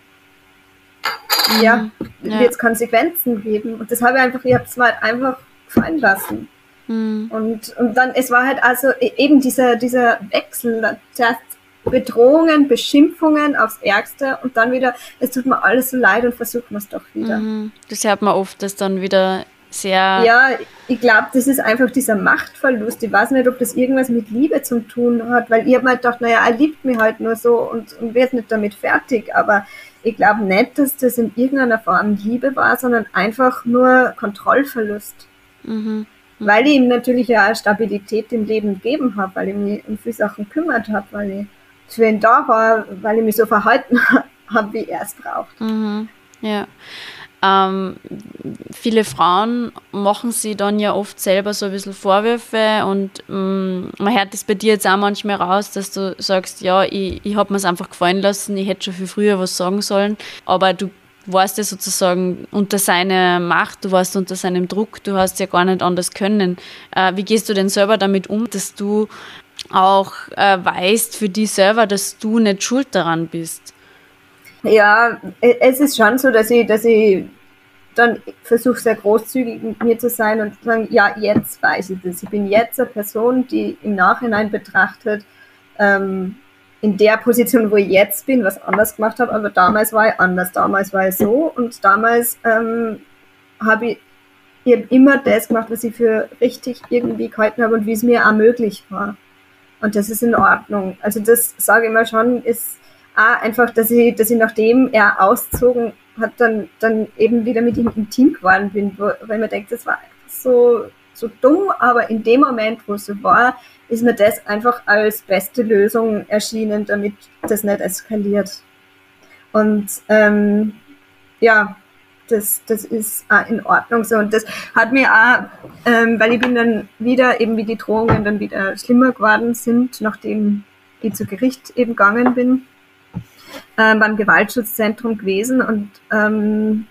ja, ja. wird es Konsequenzen geben. Und das habe ich einfach, ich habe es mal einfach gefallen lassen. Mhm. Und, und dann, es war halt also e, eben dieser, dieser Wechsel, zuerst Bedrohungen, Beschimpfungen aufs Ärgste und dann wieder, es tut mir alles so leid und versuchen wir es doch wieder. Mhm. Das hört man oft, dass dann wieder sehr. Ja, ich glaube, das ist einfach dieser Machtverlust. Ich weiß nicht, ob das irgendwas mit Liebe zu tun hat, weil ich habe mir gedacht, naja, er liebt mich halt nur so und, und wird nicht damit fertig, aber ich glaube nicht, dass das in irgendeiner Form Liebe war, sondern einfach nur Kontrollverlust. Mhm. Weil ich ihm natürlich ja Stabilität im Leben gegeben habe, weil ich mich um viele Sachen gekümmert habe, weil ich für ihn da war, weil ich mich so verhalten habe, wie er es braucht. Mhm. Ja. Ähm, viele Frauen machen sie dann ja oft selber so ein bisschen Vorwürfe und ähm, man hört das bei dir jetzt auch manchmal raus, dass du sagst, ja, ich, ich habe mir es einfach gefallen lassen, ich hätte schon viel früher was sagen sollen, aber du warst ja sozusagen unter seiner Macht, du warst unter seinem Druck, du hast ja gar nicht anders können. Äh, wie gehst du denn selber damit um, dass du auch äh, weißt für dich selber, dass du nicht schuld daran bist? Ja, e, es ist schon so, dass ich, dass ich dann versuche sehr großzügig mit mir zu sein und zu sagen, ja, jetzt weiß ich das. Ich bin jetzt eine Person, die im Nachhinein betrachtet, ähm, in der Position, wo ich jetzt bin, was anders gemacht habe, aber damals war ich anders. Damals war ich so und damals ähm, habe ich, ich hab immer das gemacht, was ich für richtig irgendwie gehalten habe und wie es mir auch möglich war. Und das ist in Ordnung. Also das sage ich mal schon, ist auch einfach, dass ich, dass ich nachdem er auszogen hat, dann, dann eben wieder mit ihm intim geworden bin, wo, weil man denkt, das war so, so dumm, aber in dem Moment, wo es so war, ist mir das einfach als beste Lösung erschienen, damit das nicht eskaliert. Und ähm, ja, das, das ist auch in Ordnung so. Und das hat mir auch, ähm, weil ich bin dann wieder, eben wie die Drohungen dann wieder schlimmer geworden sind, nachdem ich zu Gericht eben gegangen bin, ähm, beim Gewaltschutzzentrum gewesen und ähm,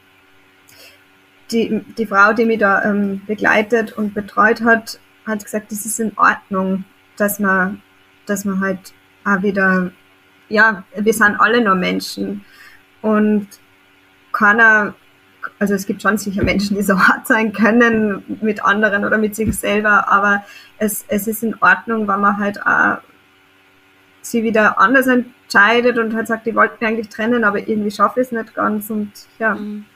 die, die Frau, die mich da ähm, begleitet und betreut hat, hat gesagt, das ist in Ordnung, dass man, dass man halt auch wieder, ja, wir sind alle nur Menschen und keiner, also es gibt schon sicher Menschen, die so hart sein können mit anderen oder mit sich selber, aber es, es ist in Ordnung, wenn man halt auch sie wieder anders entscheidet und halt sagt, die wollten eigentlich trennen, aber irgendwie schaffe ich es nicht ganz und ja. Mhm.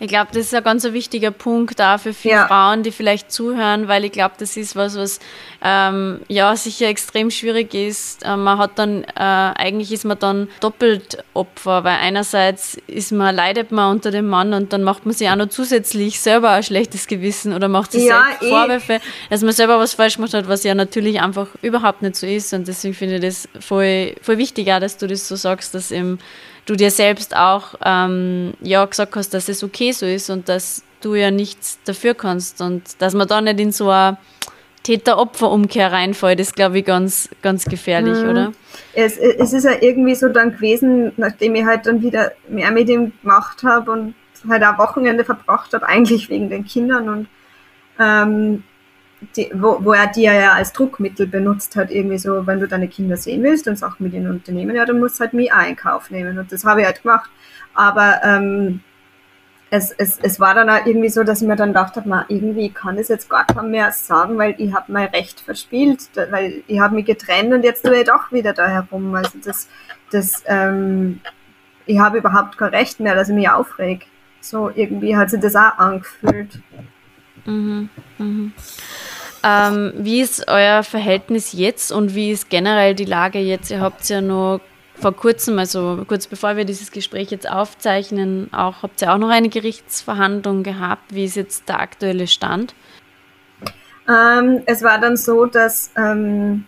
Ich glaube, das ist ein ganz wichtiger Punkt da für viele ja. Frauen, die vielleicht zuhören, weil ich glaube, das ist was, was ähm, ja sicher extrem schwierig ist. Ähm, man hat dann, äh, eigentlich ist man dann doppelt Opfer, weil einerseits ist man, leidet man unter dem Mann und dann macht man sich auch noch zusätzlich selber ein schlechtes Gewissen oder macht sich ja, selbst eh. Vorwürfe, dass man selber was falsch gemacht hat, was ja natürlich einfach überhaupt nicht so ist. Und deswegen finde ich das voll, voll wichtig, auch, dass du das so sagst, dass eben du dir selbst auch ähm, ja gesagt hast, dass es okay so ist und dass du ja nichts dafür kannst und dass man da nicht in so eine Täter-Opfer-Umkehr reinfällt, ist, glaube ich, ganz, ganz gefährlich, mhm. oder? Es, es ist ja irgendwie so dann gewesen, nachdem ich halt dann wieder mehr mit ihm gemacht habe und halt auch Wochenende verbracht habe, eigentlich wegen den Kindern und ähm, die, wo, wo er die ja als Druckmittel benutzt hat, irgendwie so, wenn du deine Kinder sehen willst und Sachen mit ihnen unternehmen, ja, dann musst du halt mich auch in Kauf nehmen. Und das habe ich halt gemacht. Aber ähm, es, es, es war dann auch irgendwie so, dass ich mir dann gedacht habe, irgendwie kann ich jetzt gar keinem mehr sagen, weil ich habe mein Recht verspielt, weil ich habe mich getrennt und jetzt tue ich doch wieder da herum. Also das, das ähm, ich habe überhaupt kein Recht mehr, dass ich mich aufreg. So irgendwie hat sich das auch angefühlt. Mhm, mhm. Ähm, wie ist euer Verhältnis jetzt und wie ist generell die Lage jetzt? Ihr habt ja nur vor kurzem, also kurz bevor wir dieses Gespräch jetzt aufzeichnen, auch habt ihr auch noch eine Gerichtsverhandlung gehabt. Wie ist jetzt der aktuelle Stand? Ähm, es war dann so, dass ähm,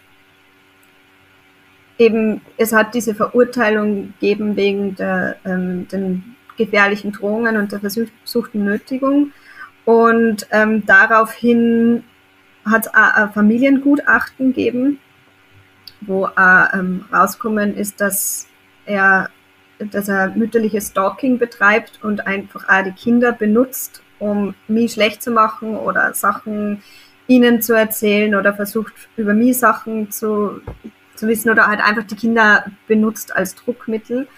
eben es hat diese Verurteilung gegeben wegen der ähm, den gefährlichen Drohungen und der versuchten Nötigung. Und ähm, daraufhin hat es ein Familiengutachten gegeben, wo ähm, rauskommen ist, dass er, dass er mütterliches Stalking betreibt und einfach auch die Kinder benutzt, um mich schlecht zu machen oder Sachen ihnen zu erzählen oder versucht über mich Sachen zu, zu wissen oder halt einfach die Kinder benutzt als Druckmittel.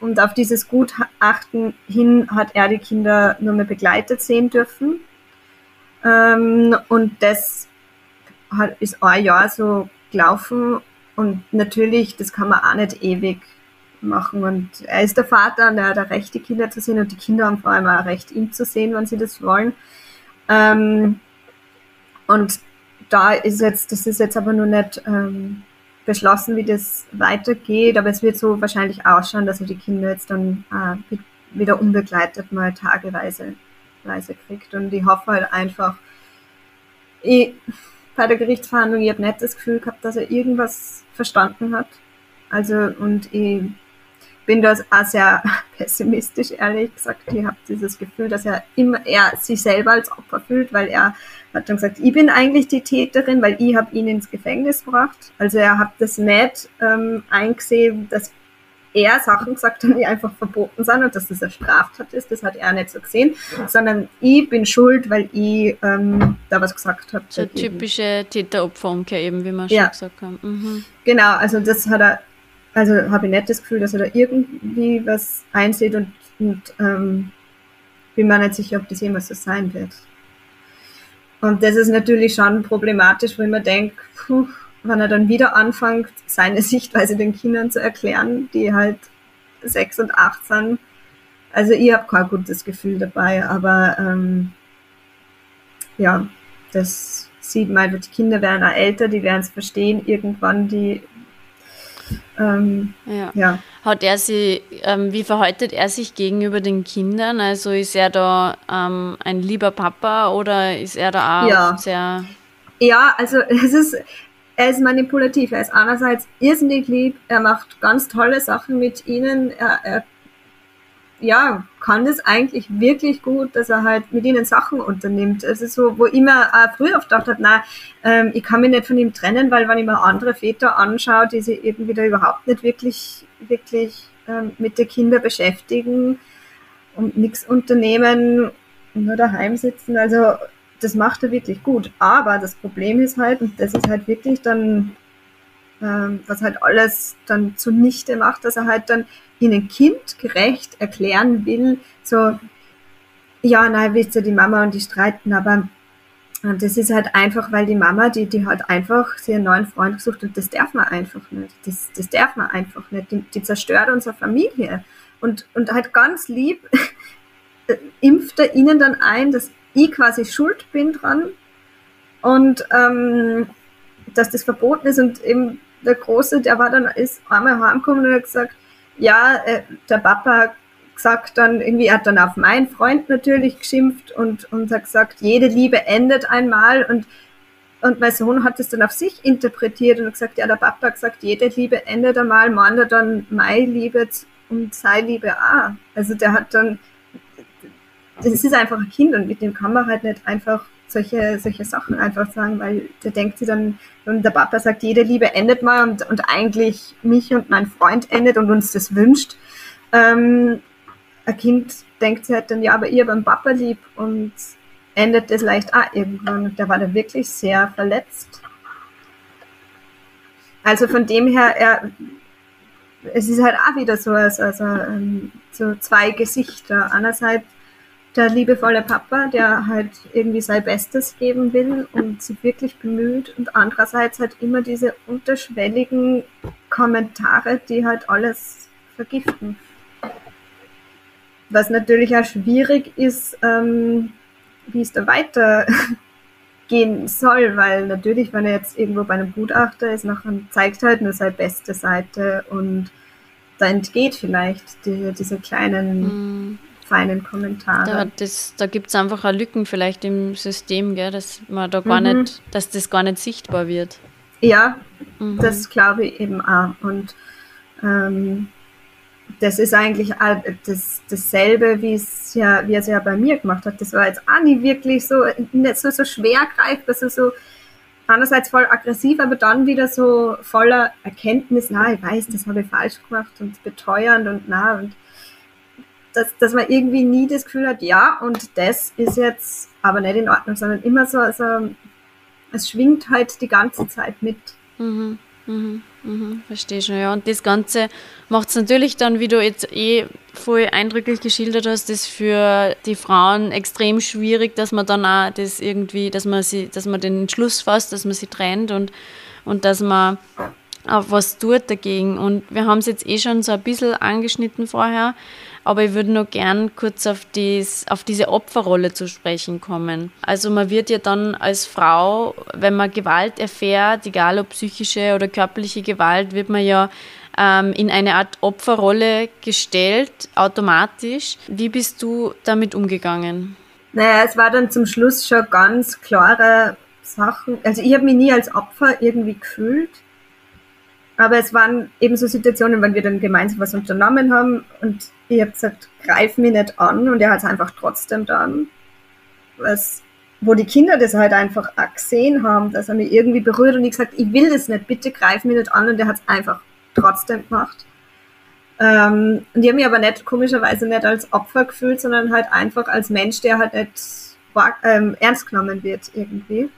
Und auf dieses Gutachten hin hat er die Kinder nur mehr begleitet sehen dürfen. Ähm, und das hat, ist ein Jahr so gelaufen und natürlich, das kann man auch nicht ewig machen. Und er ist der Vater und er hat ein Recht, die Kinder zu sehen und die Kinder haben vor allem auch ein Recht, ihn zu sehen, wenn sie das wollen. Ähm, und da ist jetzt, das ist jetzt aber noch nicht ähm, beschlossen, wie das weitergeht, aber es wird so wahrscheinlich ausschauen, dass er die Kinder jetzt dann äh, wieder unbegleitet mal tageweise Weise kriegt. Und ich hoffe halt einfach, ich, bei der Gerichtsverhandlung, ich habe nicht das Gefühl gehabt, dass er irgendwas verstanden hat. Also, und ich bin da auch sehr pessimistisch, ehrlich gesagt. Ich habe dieses Gefühl, dass er immer er sich selber als Opfer fühlt, weil er hat dann gesagt, ich bin eigentlich die Täterin, weil ich habe ihn ins Gefängnis gebracht. Also er hat das nicht ähm, eingesehen, dass er Sachen gesagt hat, die einfach verboten sind und dass das eine Straftat ist, das hat er nicht so gesehen, sondern ich bin schuld, weil ich ähm, da was gesagt habe. So typische Täter-Opfer-Umkehr eben, wie wir ja. schon gesagt haben. Mhm. Genau, also das hat er, also habe ich nicht das Gefühl, dass er da irgendwie was einsieht und, und ähm, bin mir nicht sicher, ob das jemals so sein wird. Und das ist natürlich schon problematisch, ich mir denke, puh, wenn er dann wieder anfängt, seine Sichtweise den Kindern zu erklären, die halt sechs und acht sind. Also ich habe kein gutes Gefühl dabei, aber ähm, ja, das sieht man einfach, die Kinder werden auch älter, die werden es verstehen, irgendwann die ähm, ja. ja. Hat er sie, ähm, wie verhaltet er sich gegenüber den Kindern? Also ist er da ähm, ein lieber Papa oder ist er da auch ja. sehr. Ja, also es ist, er ist manipulativ. Er ist einerseits irrsinnig lieb, er macht ganz tolle Sachen mit ihnen, er, er ja, kann das eigentlich wirklich gut, dass er halt mit ihnen Sachen unternimmt. Also so, wo mir auch früher oft gedacht habe, na, ähm, ich kann mich nicht von ihm trennen, weil wenn ich mir andere Väter anschaue, die sich irgendwie da überhaupt nicht wirklich, wirklich ähm, mit den Kindern beschäftigen und nichts unternehmen und nur daheim sitzen. Also das macht er wirklich gut. Aber das Problem ist halt, und das ist halt wirklich dann, ähm, was halt alles dann zunichte macht, dass er halt dann ihnen kindgerecht erklären will, so, ja, nein, wisst ihr, die Mama und die streiten, aber das ist halt einfach, weil die Mama, die, die hat einfach einen neuen Freund gesucht und das darf man einfach nicht. Das, das darf man einfach nicht. Die, die zerstört unsere Familie. Und, und halt ganz lieb impft er ihnen dann ein, dass ich quasi schuld bin dran und ähm, dass das verboten ist. Und eben der Große, der war dann, ist einmal heimgekommen und hat gesagt, ja, äh, der Papa gesagt dann, irgendwie, er hat dann auf meinen Freund natürlich geschimpft und, und hat gesagt, jede Liebe endet einmal und, und mein Sohn hat es dann auf sich interpretiert und gesagt, ja, der Papa hat gesagt, jede Liebe endet einmal, meint er dann meine Liebe und seine Liebe auch. Also der hat dann, das ist einfach ein Kind und mit dem kann man halt nicht einfach solche, solche Sachen einfach sagen, weil der denkt sich dann, und der Papa sagt, jede Liebe endet mal und, und eigentlich mich und mein Freund endet und uns das wünscht. Ähm, ein Kind denkt sich halt dann, ja, aber ihr beim Papa lieb und endet das leicht auch irgendwann. Und der war da wirklich sehr verletzt. Also von dem her, er, es ist halt auch wieder so, also, also so zwei Gesichter. Einerseits der liebevolle Papa, der halt irgendwie sein Bestes geben will und sich wirklich bemüht und andererseits halt immer diese unterschwelligen Kommentare, die halt alles vergiften. Was natürlich auch schwierig ist, ähm, wie es da weitergehen soll, weil natürlich, wenn er jetzt irgendwo bei einem Gutachter ist, nachher zeigt halt nur seine beste Seite und da entgeht vielleicht die, diese kleinen mm feinen Kommentare. Da, da gibt es einfach auch Lücken vielleicht im System, gell, dass man da gar mhm. nicht, dass das gar nicht sichtbar wird. Ja, mhm. das glaube ich eben auch. Und ähm, das ist eigentlich das, dasselbe, wie es ja, wie er es ja bei mir gemacht hat. Das war jetzt auch nicht wirklich so, nicht so, so schwer greifbar, also so einerseits voll aggressiv, aber dann wieder so voller Erkenntnis, na, ich weiß, das habe ich falsch gemacht und beteuernd und na und dass, dass man irgendwie nie das Gefühl hat, ja, und das ist jetzt aber nicht in Ordnung, sondern immer so, also, es schwingt halt die ganze Zeit mit. Mhm, mhm, mhm, verstehe schon, ja. Und das Ganze macht es natürlich dann, wie du jetzt eh voll eindrücklich geschildert hast, das für die Frauen extrem schwierig, dass man dann auch das irgendwie, dass man sie, dass man den Entschluss fasst, dass man sie trennt und, und dass man auch was tut dagegen. Und wir haben es jetzt eh schon so ein bisschen angeschnitten vorher, aber ich würde noch gern kurz auf, dies, auf diese Opferrolle zu sprechen kommen. Also man wird ja dann als Frau, wenn man Gewalt erfährt, egal ob psychische oder körperliche Gewalt, wird man ja ähm, in eine Art Opferrolle gestellt, automatisch. Wie bist du damit umgegangen? Naja, es war dann zum Schluss schon ganz klare Sachen. Also ich habe mich nie als Opfer irgendwie gefühlt. Aber es waren eben so Situationen, wenn wir dann gemeinsam was unternommen haben und ich habe gesagt, greif mich nicht an und er hat es einfach trotzdem dann. Was, wo die Kinder das halt einfach auch gesehen haben, dass er mich irgendwie berührt und ich gesagt, ich will das nicht, bitte greif mich nicht an und er hat es einfach trotzdem gemacht. Ähm, und ich habe mich aber nicht, komischerweise nicht als Opfer gefühlt, sondern halt einfach als Mensch, der halt nicht ähm, ernst genommen wird irgendwie.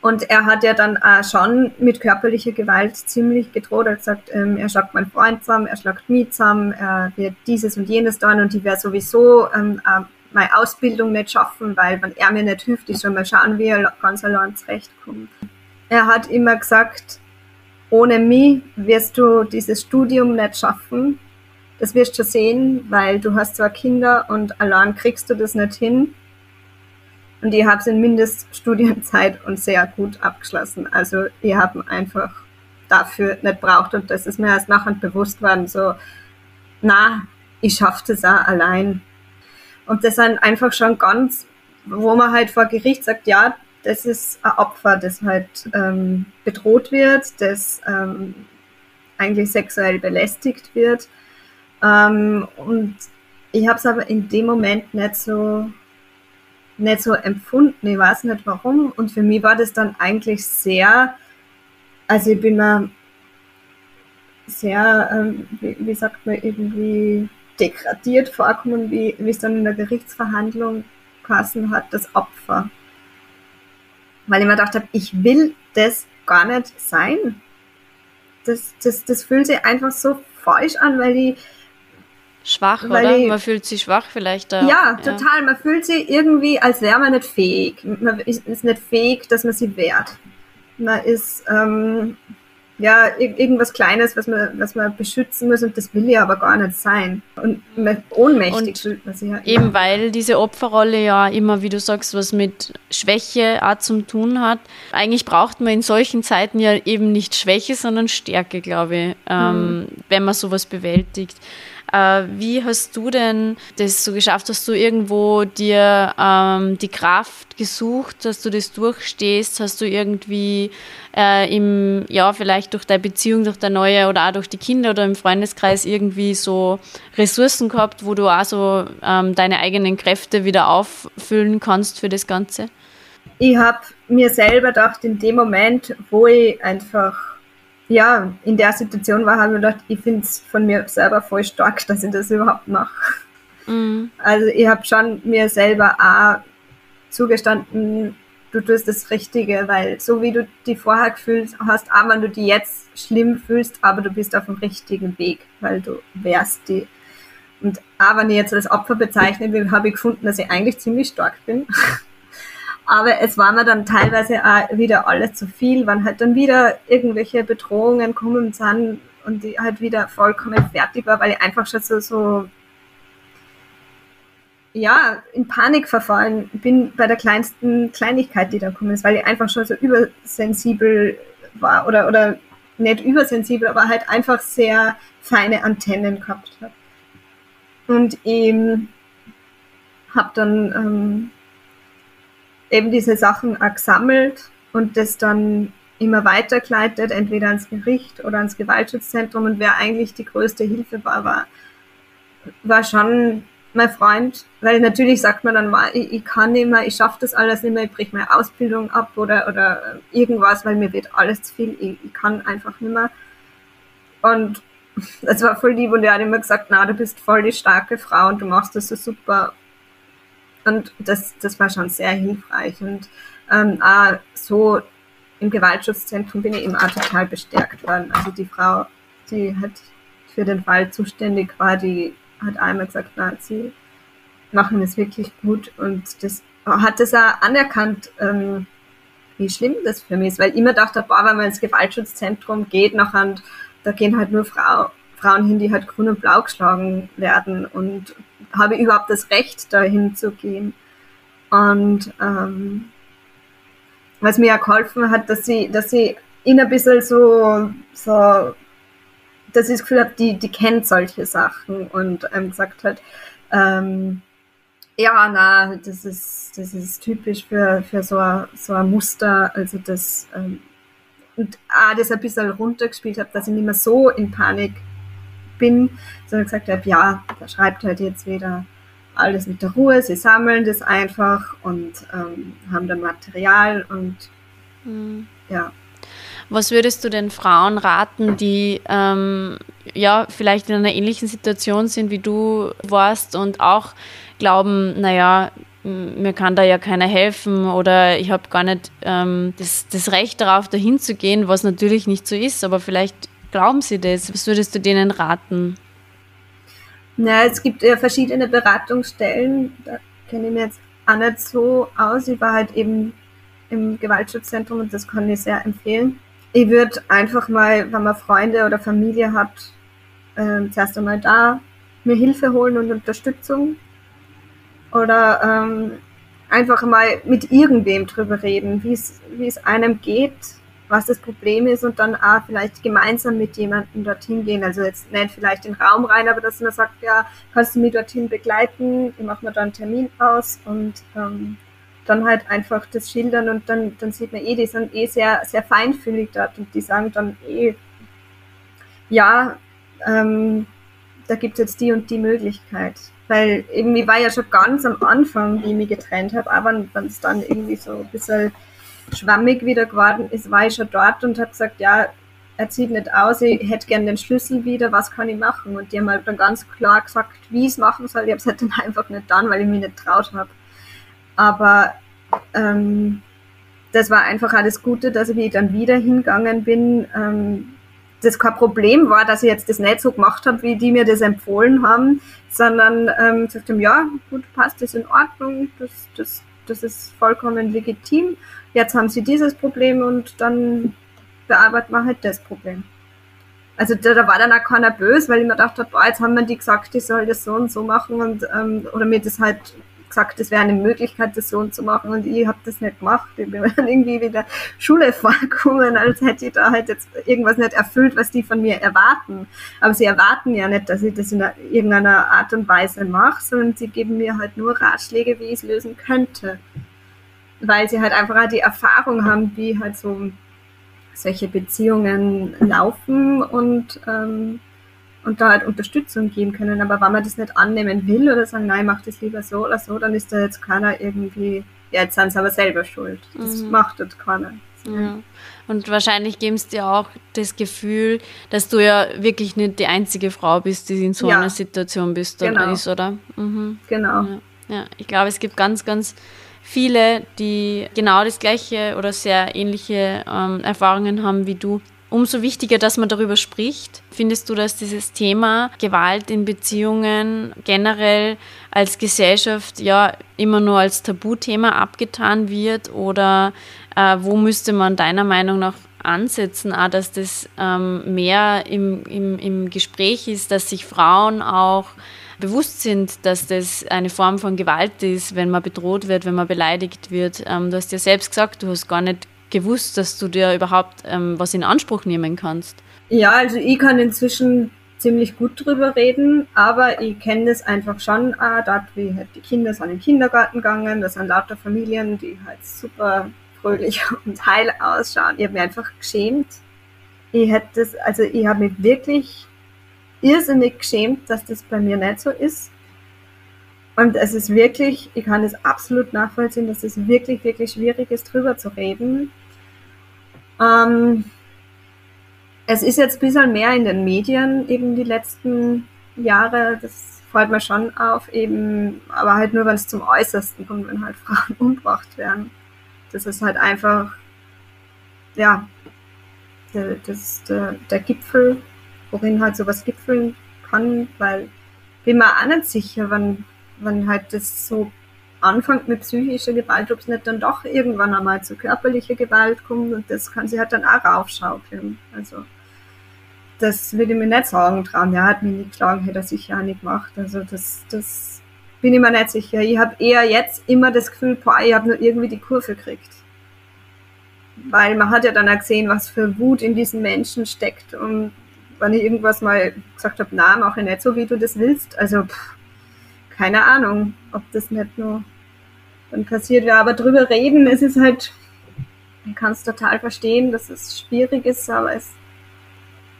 Und er hat ja dann auch schon mit körperlicher Gewalt ziemlich gedroht. Er hat gesagt, ähm, er schlagt meinen Freund zusammen, er schlagt mich zusammen, er wird dieses und jenes tun und ich werde sowieso ähm, äh, meine Ausbildung nicht schaffen, weil wenn er mir nicht hilft, ich soll mal schauen, wie er ganz allein zurechtkommt. Er hat immer gesagt, ohne mich wirst du dieses Studium nicht schaffen. Das wirst du sehen, weil du hast zwar Kinder und allein kriegst du das nicht hin. Und habe es in Mindeststudienzeit und sehr gut abgeschlossen. Also ich habe einfach dafür nicht braucht und das ist mir erst nachher bewusst worden, so, na, ich schaffe das auch allein. Und das sind einfach schon ganz, wo man halt vor Gericht sagt, ja, das ist ein Opfer, das halt ähm, bedroht wird, das ähm, eigentlich sexuell belästigt wird. Ähm, und ich habe es aber in dem Moment nicht so nicht so empfunden. Ich weiß nicht warum. Und für mich war das dann eigentlich sehr, also ich bin mir sehr, ähm, wie, wie, sagt man, irgendwie degradiert vorkommen, wie, wie es dann in der Gerichtsverhandlung passen hat, das Opfer. Weil ich mir gedacht habe, ich will das gar nicht sein. Das, das, das fühlt sich einfach so falsch an, weil ich schwach, oder? Ich, man fühlt sich schwach vielleicht. Da, ja, total. Man fühlt sich irgendwie, als wäre man nicht fähig. Man ist, ist nicht fähig, dass man sie wehrt. Man ist, ähm, ja, irgendwas Kleines, was man, was man beschützen muss und das will ja aber gar nicht sein. Und ohnmächtig und fühlt man sich ja. Eben weil diese Opferrolle ja immer, wie du sagst, was mit Schwäche auch zum tun hat. Eigentlich braucht man in solchen Zeiten ja eben nicht Schwäche, sondern Stärke, glaube ich, ähm, mhm. wenn man sowas bewältigt. Äh, wie hast du denn das so geschafft? Hast du irgendwo dir ähm, die Kraft gesucht, dass du das durchstehst? Hast du irgendwie äh, im, ja, vielleicht durch deine Beziehung, durch deine neue oder auch durch die Kinder oder im Freundeskreis irgendwie so Ressourcen gehabt, wo du auch so ähm, deine eigenen Kräfte wieder auffüllen kannst für das Ganze? Ich habe mir selber gedacht, in dem Moment, wo ich einfach ja, in der Situation war, habe ich gedacht, ich finde es von mir selber voll stark, dass ich das überhaupt mache. Mhm. Also ich habe schon mir selber auch zugestanden, du tust das Richtige, weil so wie du die vorher gefühlt hast, auch wenn du die jetzt schlimm fühlst, aber du bist auf dem richtigen Weg, weil du wärst die. Und auch wenn ich jetzt als Opfer bezeichnet will, habe ich gefunden, dass ich eigentlich ziemlich stark bin. Aber es war mir dann teilweise auch wieder alles zu viel, wann halt dann wieder irgendwelche Bedrohungen kommen sind und ich halt wieder vollkommen fertig war, weil ich einfach schon so, so ja, in Panik verfallen bin bei der kleinsten Kleinigkeit, die da kommen ist, weil ich einfach schon so übersensibel war oder, oder nicht übersensibel, aber halt einfach sehr feine Antennen gehabt habe. Und ich habe dann ähm, eben diese Sachen auch gesammelt und das dann immer weitergeleitet, entweder ans Gericht oder ans Gewaltschutzzentrum. Und wer eigentlich die größte Hilfe war, war, war schon mein Freund, weil natürlich sagt man dann, ich, ich kann nicht mehr, ich schaffe das alles nicht mehr, ich brich meine Ausbildung ab oder, oder irgendwas, weil mir wird alles zu viel, ich, ich kann einfach nicht mehr. Und es war voll lieb und er hat immer gesagt, na, du bist voll die starke Frau und du machst das so super. Und das, das war schon sehr hilfreich. Und ähm, auch so im Gewaltschutzzentrum bin ich eben auch total bestärkt worden. Also die Frau, die hat für den Fall zuständig war, die hat einmal gesagt, na, sie machen es wirklich gut und das hat das auch anerkannt, ähm, wie schlimm das für mich ist, weil ich immer dachte, boah, wenn man ins Gewaltschutzzentrum geht, nachher, da gehen halt nur Frau, Frauen hin, die halt grün und blau geschlagen werden und habe ich überhaupt das Recht, dahin zu gehen. Und ähm, was mir ja geholfen hat, dass sie, dass sie ihn ein bisschen so, so dass ich das Gefühl habe, die, die kennt solche Sachen und ähm, gesagt hat, ähm, ja, na, das ist, das ist typisch für, für so, ein, so Muster, also das, ähm, und auch das ein bisschen runtergespielt habe, dass ich nicht mehr so in Panik bin, sondern gesagt habe, ja, da schreibt halt jetzt wieder alles mit der Ruhe, sie sammeln das einfach und ähm, haben dann Material und mhm. ja. Was würdest du den Frauen raten, die ähm, ja vielleicht in einer ähnlichen Situation sind, wie du warst und auch glauben, naja, mir kann da ja keiner helfen oder ich habe gar nicht ähm, das, das Recht darauf, dahin zu gehen, was natürlich nicht so ist, aber vielleicht glauben sie das. Was würdest du denen raten? Na, es gibt ja verschiedene Beratungsstellen, da kenne ich mir jetzt auch nicht so aus. Ich war halt eben im Gewaltschutzzentrum und das kann ich sehr empfehlen ich würde einfach mal, wenn man Freunde oder Familie hat, äh, zuerst einmal da mir Hilfe holen und Unterstützung. Oder ähm, einfach mal mit irgendwem drüber reden, wie es einem geht, was das Problem ist und dann auch vielleicht gemeinsam mit jemandem dorthin gehen. Also jetzt nicht vielleicht den Raum rein, aber dass man sagt, ja, kannst du mich dorthin begleiten, ich mache mir da einen Termin aus und ähm, dann halt einfach das schildern und dann, dann sieht man eh, die sind eh sehr, sehr feinfühlig dort und die sagen dann eh, ja, ähm, da gibt es jetzt die und die Möglichkeit. Weil irgendwie war ja schon ganz am Anfang, wie ich mich getrennt habe, aber wenn es dann irgendwie so ein bisschen schwammig wieder geworden ist, war ich schon dort und habe gesagt, ja, er zieht nicht aus, ich hätte gern den Schlüssel wieder, was kann ich machen? Und die haben halt dann ganz klar gesagt, wie ich es machen soll. Ich habe es halt dann einfach nicht dann, weil ich mich nicht traut habe. Aber ähm, das war einfach alles Gute, dass ich dann wieder hingegangen bin. Ähm, das kein Problem war, dass ich jetzt das nicht so gemacht habe, wie die mir das empfohlen haben, sondern ähm, gesagt ja, gut, passt, das ist in Ordnung, das, das, das ist vollkommen legitim. Jetzt haben sie dieses Problem und dann bearbeiten wir halt das Problem. Also da, da war dann auch keiner böse, weil ich mir gedacht habe, jetzt haben wir die gesagt, ich soll das so und so machen und ähm, oder mir das halt gesagt, das wäre eine Möglichkeit, das so so machen und ich habe das nicht gemacht. Ich bin dann irgendwie wieder Schule vorgekommen, als hätte ich da halt jetzt irgendwas nicht erfüllt, was die von mir erwarten. Aber sie erwarten ja nicht, dass ich das in irgendeiner Art und Weise mache, sondern sie geben mir halt nur Ratschläge, wie ich es lösen könnte. Weil sie halt einfach die Erfahrung haben, wie halt so solche Beziehungen laufen und ähm, und da halt Unterstützung geben können. Aber wenn man das nicht annehmen will oder sagen, nein, mach das lieber so oder so, dann ist da jetzt keiner irgendwie, ja, jetzt sind sie aber selber schuld. Das mhm. macht dort keiner. Ja. Und wahrscheinlich geben es dir auch das Gefühl, dass du ja wirklich nicht die einzige Frau bist, die in so ja. einer Situation bist oder genau. ist, oder? Mhm. Genau. Ja. ja. ich glaube, es gibt ganz, ganz viele, die genau das gleiche oder sehr ähnliche ähm, Erfahrungen haben wie du umso wichtiger, dass man darüber spricht. Findest du, dass dieses Thema Gewalt in Beziehungen generell als Gesellschaft ja immer nur als Tabuthema abgetan wird oder äh, wo müsste man deiner Meinung nach ansetzen, auch, dass das ähm, mehr im, im, im Gespräch ist, dass sich Frauen auch bewusst sind, dass das eine Form von Gewalt ist, wenn man bedroht wird, wenn man beleidigt wird. Ähm, du hast ja selbst gesagt, du hast gar nicht gewusst, dass du dir überhaupt ähm, was in Anspruch nehmen kannst? Ja, also ich kann inzwischen ziemlich gut drüber reden, aber ich kenne das einfach schon auch, dort wie halt die Kinder sind in den Kindergarten gegangen, das sind lauter Familien, die halt super fröhlich und heil ausschauen. Ich habe mich einfach geschämt. Ich hätte das, also ich habe mich wirklich irrsinnig geschämt, dass das bei mir nicht so ist. Und es ist wirklich, ich kann es absolut nachvollziehen, dass es wirklich, wirklich schwierig ist, drüber zu reden. Ähm, es ist jetzt ein bisschen mehr in den Medien eben die letzten Jahre, das fällt mir schon auf, eben, aber halt nur, wenn es zum Äußersten kommt, wenn halt Frauen umgebracht werden. Das ist halt einfach, ja, der, das, der, der Gipfel, worin halt sowas gipfeln kann, weil bin mir auch nicht sicher, wenn wenn halt das so anfängt mit psychischer Gewalt, ob es nicht dann doch irgendwann einmal zu körperlicher Gewalt kommt und das kann sie halt dann auch raufschaukeln. Also das würde ich mir nicht sagen trauen. Er hat mich nicht geschlagen, hätte er sicher auch nicht gemacht. Also das, das bin ich mir nicht sicher. Ich habe eher jetzt immer das Gefühl, boah, ich habe nur irgendwie die Kurve gekriegt. Weil man hat ja dann auch gesehen, was für Wut in diesen Menschen steckt. Und wenn ich irgendwas mal gesagt habe, na, mache ich nicht so, wie du das willst. Also pff, keine Ahnung, ob das nicht nur dann passiert wäre. Aber drüber reden, es ist halt, man kann es total verstehen, dass es schwierig ist, aber es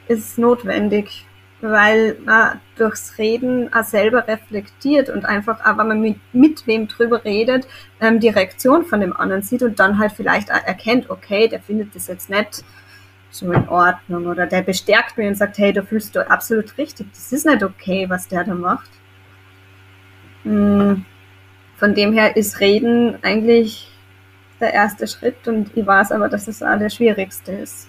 ist notwendig, weil man durchs Reden auch selber reflektiert und einfach, aber man mit, mit wem drüber redet, ähm, die Reaktion von dem anderen sieht und dann halt vielleicht erkennt, okay, der findet das jetzt nicht so in Ordnung oder der bestärkt mich und sagt, hey, da fühlst du absolut richtig, das ist nicht okay, was der da macht. Hm, von dem her ist Reden eigentlich der erste Schritt und ich weiß aber, dass es auch der schwierigste ist.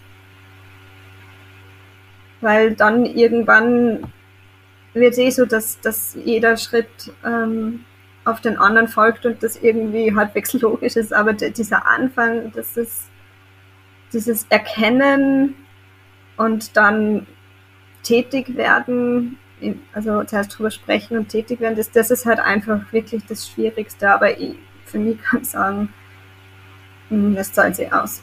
Weil dann irgendwann wird es eh so, dass, dass jeder Schritt ähm, auf den anderen folgt und das irgendwie halbwegs logisch ist, aber dieser Anfang, das ist dieses Erkennen und dann tätig werden also zuerst drüber sprechen und tätig werden, das, das ist halt einfach wirklich das Schwierigste. Aber ich, für mich kann ich sagen, hm, das zahlt sich aus.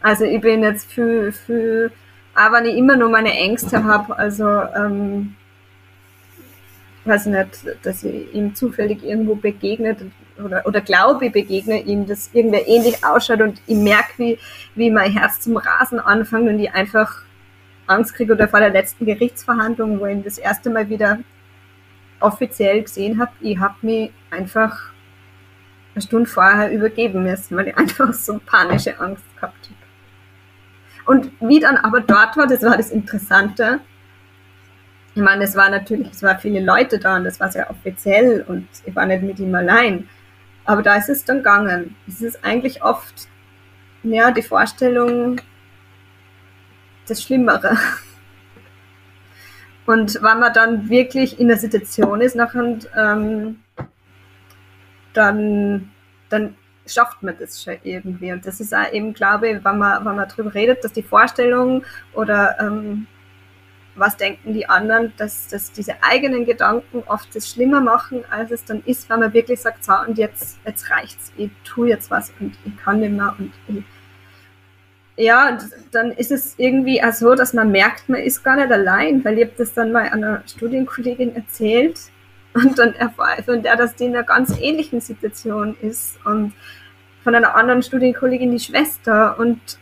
Also ich bin jetzt für, für auch wenn ich immer nur meine Ängste habe, also ähm, weiß nicht, dass ich ihm zufällig irgendwo begegnet oder, oder glaube, ich begegne ihm, dass irgendwer ähnlich ausschaut und ich merke, wie, wie mein Herz zum Rasen anfängt und ich einfach Angst gekriegt oder vor der letzten Gerichtsverhandlung, wo ich das erste Mal wieder offiziell gesehen habe, ich habe mich einfach eine Stunde vorher übergeben müssen, weil ich einfach so panische Angst gehabt habe. Und wie dann aber dort war, das war das Interessante. Ich meine, es war natürlich, es waren viele Leute da und das war sehr offiziell und ich war nicht mit ihm allein. Aber da ist es dann gegangen. Es ist eigentlich oft, ja, die Vorstellung, das Schlimmere. Und wenn man dann wirklich in der Situation ist, nachher, ähm, dann, dann schafft man das schon irgendwie. Und das ist auch eben, glaube ich, wenn man, wenn man darüber redet, dass die Vorstellung oder ähm, was denken die anderen, dass, dass diese eigenen Gedanken oft das schlimmer machen, als es dann ist, wenn man wirklich sagt, so, und jetzt, jetzt reicht's, ich tue jetzt was und ich kann nicht mehr und ich, ja, dann ist es irgendwie auch so, dass man merkt, man ist gar nicht allein, weil ich habe das dann mal einer Studienkollegin erzählt und dann von der, dass die in einer ganz ähnlichen Situation ist und von einer anderen Studienkollegin die Schwester und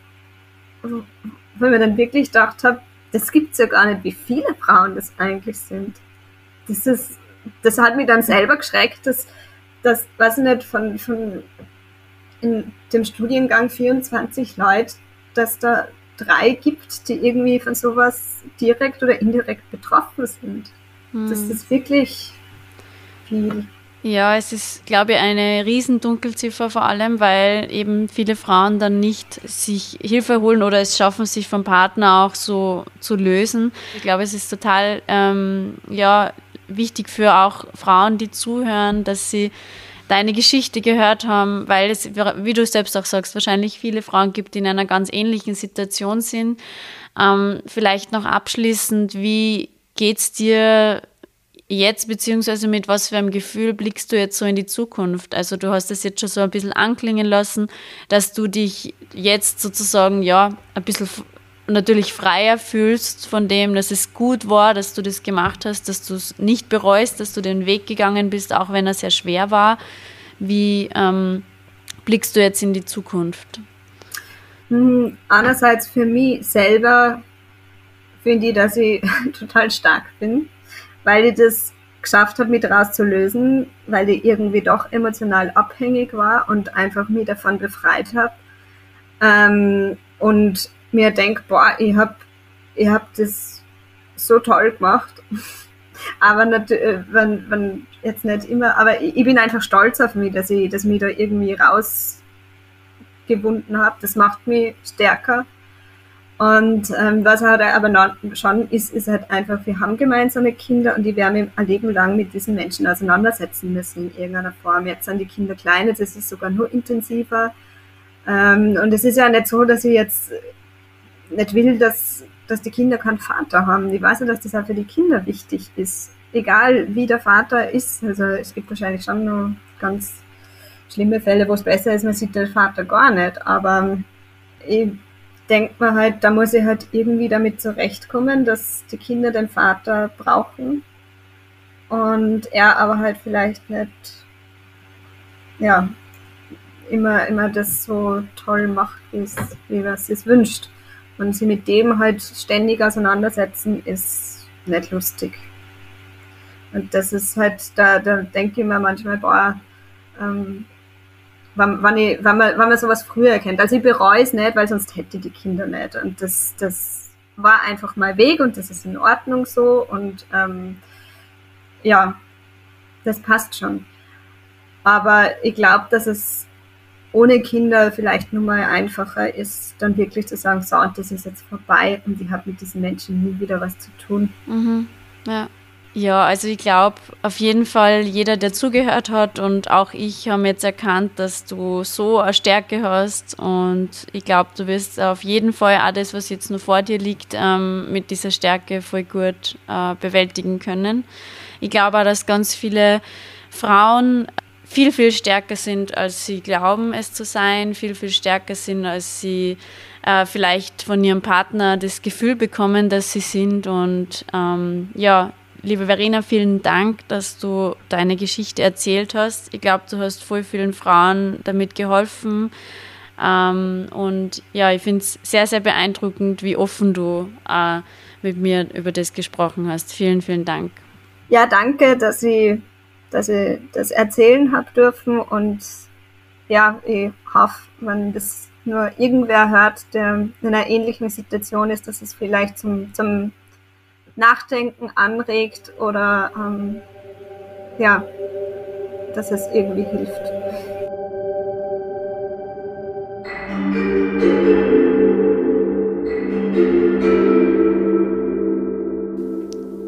weil mir dann wirklich gedacht habe, das gibt's ja gar nicht, wie viele Frauen das eigentlich sind. Das ist, das hat mich dann selber geschreckt, dass, dass weiß ich nicht, von, von in dem Studiengang 24 Leute dass da drei gibt, die irgendwie von sowas direkt oder indirekt betroffen sind. Hm. Das ist wirklich viel. Ja, es ist, glaube ich, eine Riesendunkelziffer vor allem, weil eben viele Frauen dann nicht sich Hilfe holen oder es schaffen, sich vom Partner auch so zu lösen. Ich glaube, es ist total ähm, ja, wichtig für auch Frauen, die zuhören, dass sie deine Geschichte gehört haben, weil es, wie du selbst auch sagst, wahrscheinlich viele Frauen gibt, die in einer ganz ähnlichen Situation sind. Ähm, vielleicht noch abschließend, wie geht's dir jetzt, beziehungsweise mit was für einem Gefühl blickst du jetzt so in die Zukunft? Also du hast das jetzt schon so ein bisschen anklingen lassen, dass du dich jetzt sozusagen, ja, ein bisschen natürlich freier fühlst von dem, dass es gut war, dass du das gemacht hast, dass du es nicht bereust, dass du den Weg gegangen bist, auch wenn er sehr schwer war. Wie ähm, blickst du jetzt in die Zukunft? Hm, einerseits für mich selber finde ich, dass ich total stark bin, weil ich das geschafft habe, mich rauszulösen, weil ich irgendwie doch emotional abhängig war und einfach mich davon befreit habe. Ähm, und mir denke, boah, ich habe ich hab das so toll gemacht. aber nicht, äh, wenn, wenn jetzt nicht immer, aber ich, ich bin einfach stolz auf mich, dass ich, dass mich da irgendwie rausgebunden habe. Das macht mich stärker. Und ähm, was halt aber schon ist, ist halt einfach, wir haben gemeinsame Kinder und die werden ein Leben lang mit diesen Menschen auseinandersetzen müssen in irgendeiner Form. Jetzt sind die Kinder klein, jetzt ist es sogar nur intensiver. Ähm, und es ist ja nicht so, dass ich jetzt nicht will, dass, dass die Kinder keinen Vater haben. Ich weiß ja, dass das auch für die Kinder wichtig ist. Egal wie der Vater ist. Also es gibt wahrscheinlich schon noch ganz schlimme Fälle, wo es besser ist, man sieht den Vater gar nicht. Aber ich denke mir halt, da muss ich halt irgendwie damit zurechtkommen, dass die Kinder den Vater brauchen und er aber halt vielleicht nicht, ja, immer, immer das so toll macht, wie es, wie er es sich wünscht. Und sie mit dem halt ständig auseinandersetzen, ist nicht lustig. Und das ist halt, da, da denke ich mir manchmal, boah, ähm, wenn, wenn, ich, wenn, man, wenn man sowas früher erkennt. Also ich bereue es nicht, weil sonst hätte ich die Kinder nicht. Und das, das war einfach mein Weg und das ist in Ordnung so. Und ähm, ja, das passt schon. Aber ich glaube, dass es ohne Kinder vielleicht nur mal einfacher ist, dann wirklich zu sagen, so, und das ist jetzt vorbei und ich habe mit diesen Menschen nie wieder was zu tun. Mhm. Ja. Ja, also ich glaube, auf jeden Fall jeder, der zugehört hat und auch ich haben jetzt erkannt, dass du so eine Stärke hast und ich glaube, du wirst auf jeden Fall auch das, was jetzt nur vor dir liegt, ähm, mit dieser Stärke voll gut äh, bewältigen können. Ich glaube auch, dass ganz viele Frauen viel, viel stärker sind, als sie glauben, es zu sein, viel, viel stärker sind, als sie äh, vielleicht von ihrem Partner das Gefühl bekommen, dass sie sind. Und ähm, ja, liebe Verena, vielen Dank, dass du deine Geschichte erzählt hast. Ich glaube, du hast voll vielen Frauen damit geholfen, Ähm, und ja, ich finde es sehr, sehr beeindruckend, wie offen du äh, mit mir über das gesprochen hast. Vielen, vielen Dank. Ja, danke, dass ich, dass ich das erzählen habe dürfen und ja, ich hoffe, wenn das nur irgendwer hört, der in einer ähnlichen Situation ist, dass es vielleicht zum, zum Nachdenken anregt oder ähm, ja, dass es irgendwie hilft.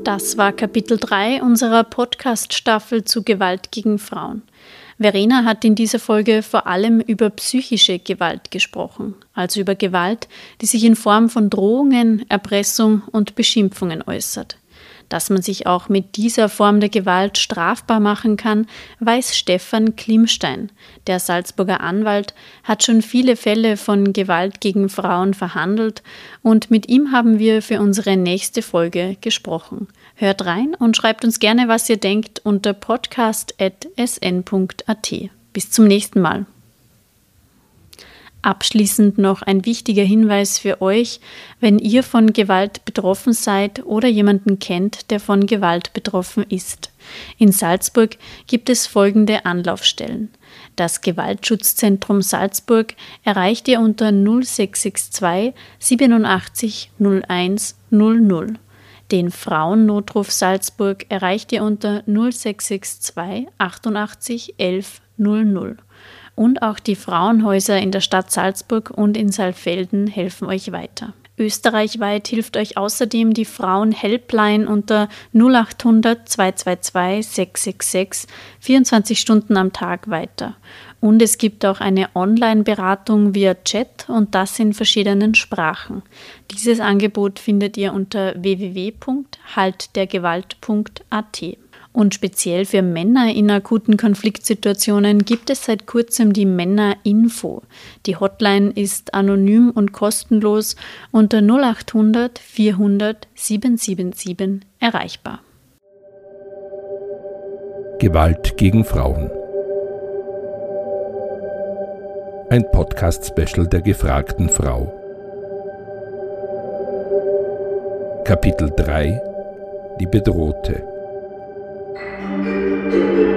Das war Kapitel 3 unserer Podcast-Staffel zu Gewalt gegen Frauen. Verena hat in dieser Folge vor allem über psychische Gewalt gesprochen, also über Gewalt, die sich in Form von Drohungen, Erpressung und Beschimpfungen äußert. Dass man sich auch mit dieser Form der Gewalt strafbar machen kann, weiß Stefan Klimstein. Der Salzburger Anwalt hat schon viele Fälle von Gewalt gegen Frauen verhandelt und mit ihm haben wir für unsere nächste Folge gesprochen. Hört rein und schreibt uns gerne, was ihr denkt unter podcast.sn.at. Bis zum nächsten Mal. Abschließend noch ein wichtiger Hinweis für euch, wenn ihr von Gewalt betroffen seid oder jemanden kennt, der von Gewalt betroffen ist. In Salzburg gibt es folgende Anlaufstellen. Das Gewaltschutzzentrum Salzburg erreicht ihr unter 0662 87 01 00. Den Frauennotruf Salzburg erreicht ihr unter 0662 88 11 00 und auch die Frauenhäuser in der Stadt Salzburg und in Saalfelden helfen euch weiter. Österreichweit hilft euch außerdem die Frauen-Helpline unter 0800 222 666 24 Stunden am Tag weiter. Und es gibt auch eine Online-Beratung via Chat und das in verschiedenen Sprachen. Dieses Angebot findet ihr unter www.haltdergewalt.at. Und speziell für Männer in akuten Konfliktsituationen gibt es seit kurzem die Männerinfo. Die Hotline ist anonym und kostenlos unter 0800 400 777 erreichbar. Gewalt gegen Frauen. Ein Podcast-Special der gefragten Frau. Kapitel 3 Die Bedrohte. Thank you.